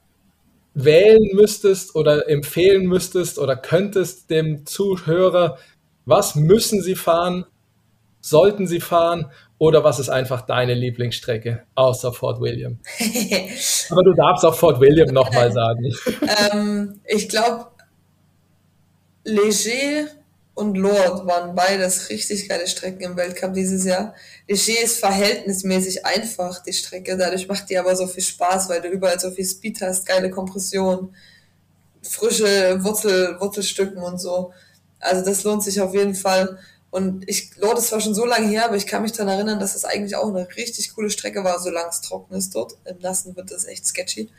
wählen müsstest oder empfehlen müsstest oder könntest dem Zuhörer, was müssen sie fahren, sollten sie fahren oder was ist einfach deine Lieblingsstrecke außer Fort William? Aber du darfst auch Fort William nochmal sagen. ähm, ich glaube, Leger und Lord waren beides richtig geile Strecken im Weltcup dieses Jahr. Leger ist verhältnismäßig einfach, die Strecke. Dadurch macht die aber so viel Spaß, weil du überall so viel Speed hast, geile Kompression, frische Wurzel, Wurzelstücken und so. Also das lohnt sich auf jeden Fall. Und ich, Lord ist zwar schon so lange her, aber ich kann mich daran erinnern, dass es eigentlich auch eine richtig coole Strecke war, solange es trocken ist dort. Im Nassen wird das echt sketchy.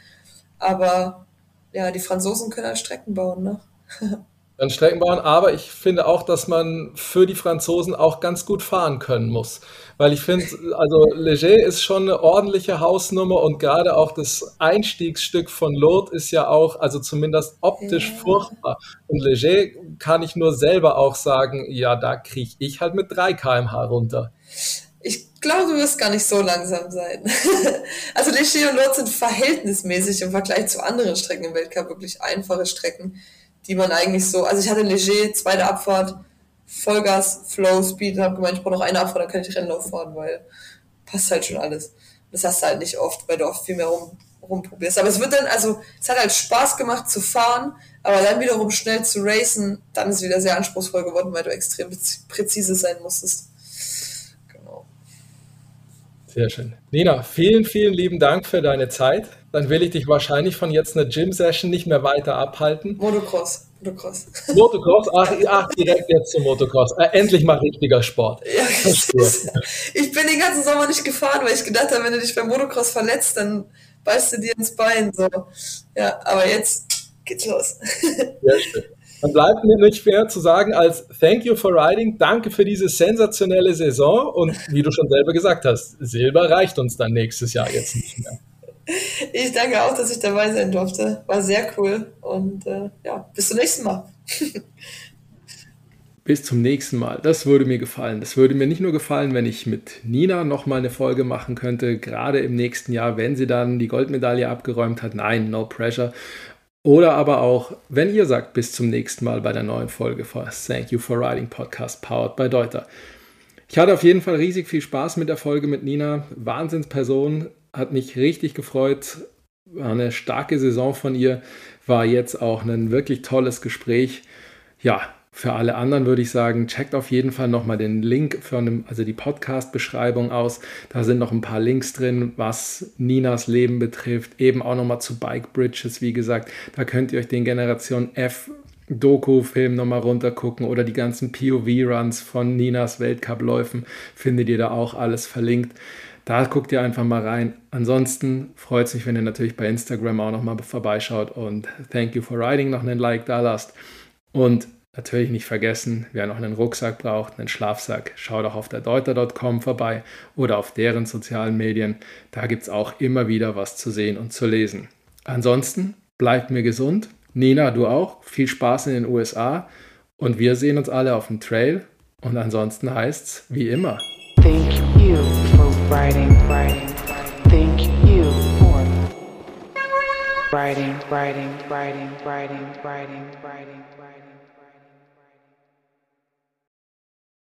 Aber ja, die Franzosen können halt Strecken bauen, ne? an Strecken bauen, aber ich finde auch, dass man für die Franzosen auch ganz gut fahren können muss. Weil ich finde, also Leger ist schon eine ordentliche Hausnummer und gerade auch das Einstiegsstück von Lourdes ist ja auch, also zumindest optisch ja. furchtbar. Und Leger kann ich nur selber auch sagen, ja, da kriege ich halt mit 3 kmh runter. Ich glaube, du wirst gar nicht so langsam sein. also Leger und Lourdes sind verhältnismäßig im Vergleich zu anderen Strecken im Weltcup wirklich einfache Strecken die man eigentlich so, also ich hatte Leger, zweite Abfahrt, Vollgas, Flow, Speed, und habe gemeint, ich brauche noch eine Abfahrt, dann kann ich Rennlauf fahren, weil passt halt schon alles. Das hast du halt nicht oft, weil du oft viel mehr rum, rumprobierst. Aber es wird dann, also es hat halt Spaß gemacht zu fahren, aber dann wiederum schnell zu racen, dann ist es wieder sehr anspruchsvoll geworden, weil du extrem präzise sein musstest. Genau. Sehr schön. Nina, vielen, vielen lieben Dank für deine Zeit. Dann will ich dich wahrscheinlich von jetzt einer Gym-Session nicht mehr weiter abhalten. Motocross. Motocross. Motocross, ach, ach direkt jetzt zum Motocross. Äh, endlich mal richtiger Sport. Ja, ich bin den ganzen Sommer nicht gefahren, weil ich gedacht habe, wenn du dich beim Motocross verletzt, dann beißt du dir ins Bein. So. Ja, aber jetzt geht's los. Sehr schön. Dann bleibt mir nicht mehr zu sagen als Thank you for riding, danke für diese sensationelle Saison und wie du schon selber gesagt hast, Silber reicht uns dann nächstes Jahr jetzt nicht mehr. Ich danke auch, dass ich dabei sein durfte. War sehr cool und äh, ja, bis zum nächsten Mal. bis zum nächsten Mal. Das würde mir gefallen. Das würde mir nicht nur gefallen, wenn ich mit Nina nochmal eine Folge machen könnte, gerade im nächsten Jahr, wenn sie dann die Goldmedaille abgeräumt hat. Nein, no pressure. Oder aber auch, wenn ihr sagt, bis zum nächsten Mal bei der neuen Folge von Thank You for Riding Podcast powered by Deuter. Ich hatte auf jeden Fall riesig viel Spaß mit der Folge mit Nina. Wahnsinnsperson, hat mich richtig gefreut. War eine starke Saison von ihr, war jetzt auch ein wirklich tolles Gespräch. Ja, für alle anderen würde ich sagen, checkt auf jeden Fall nochmal den Link für eine, also die Podcast-Beschreibung aus. Da sind noch ein paar Links drin, was Ninas Leben betrifft. Eben auch nochmal zu Bike Bridges, wie gesagt. Da könnt ihr euch den Generation F Doku-Film nochmal runtergucken oder die ganzen POV-Runs von Ninas Weltcup-Läufen findet ihr da auch alles verlinkt. Da guckt ihr einfach mal rein. Ansonsten freut es mich, wenn ihr natürlich bei Instagram auch nochmal vorbeischaut und Thank you for riding noch einen Like da lasst. Und Natürlich nicht vergessen, wer noch einen Rucksack braucht, einen Schlafsack, schaut auch auf der deuter.com vorbei oder auf deren sozialen Medien. Da gibt es auch immer wieder was zu sehen und zu lesen. Ansonsten bleibt mir gesund. Nina, du auch. Viel Spaß in den USA. Und wir sehen uns alle auf dem Trail. Und ansonsten heißt es wie immer. Thank you writing, writing, Thank you for writing, writing, writing, writing, writing, writing.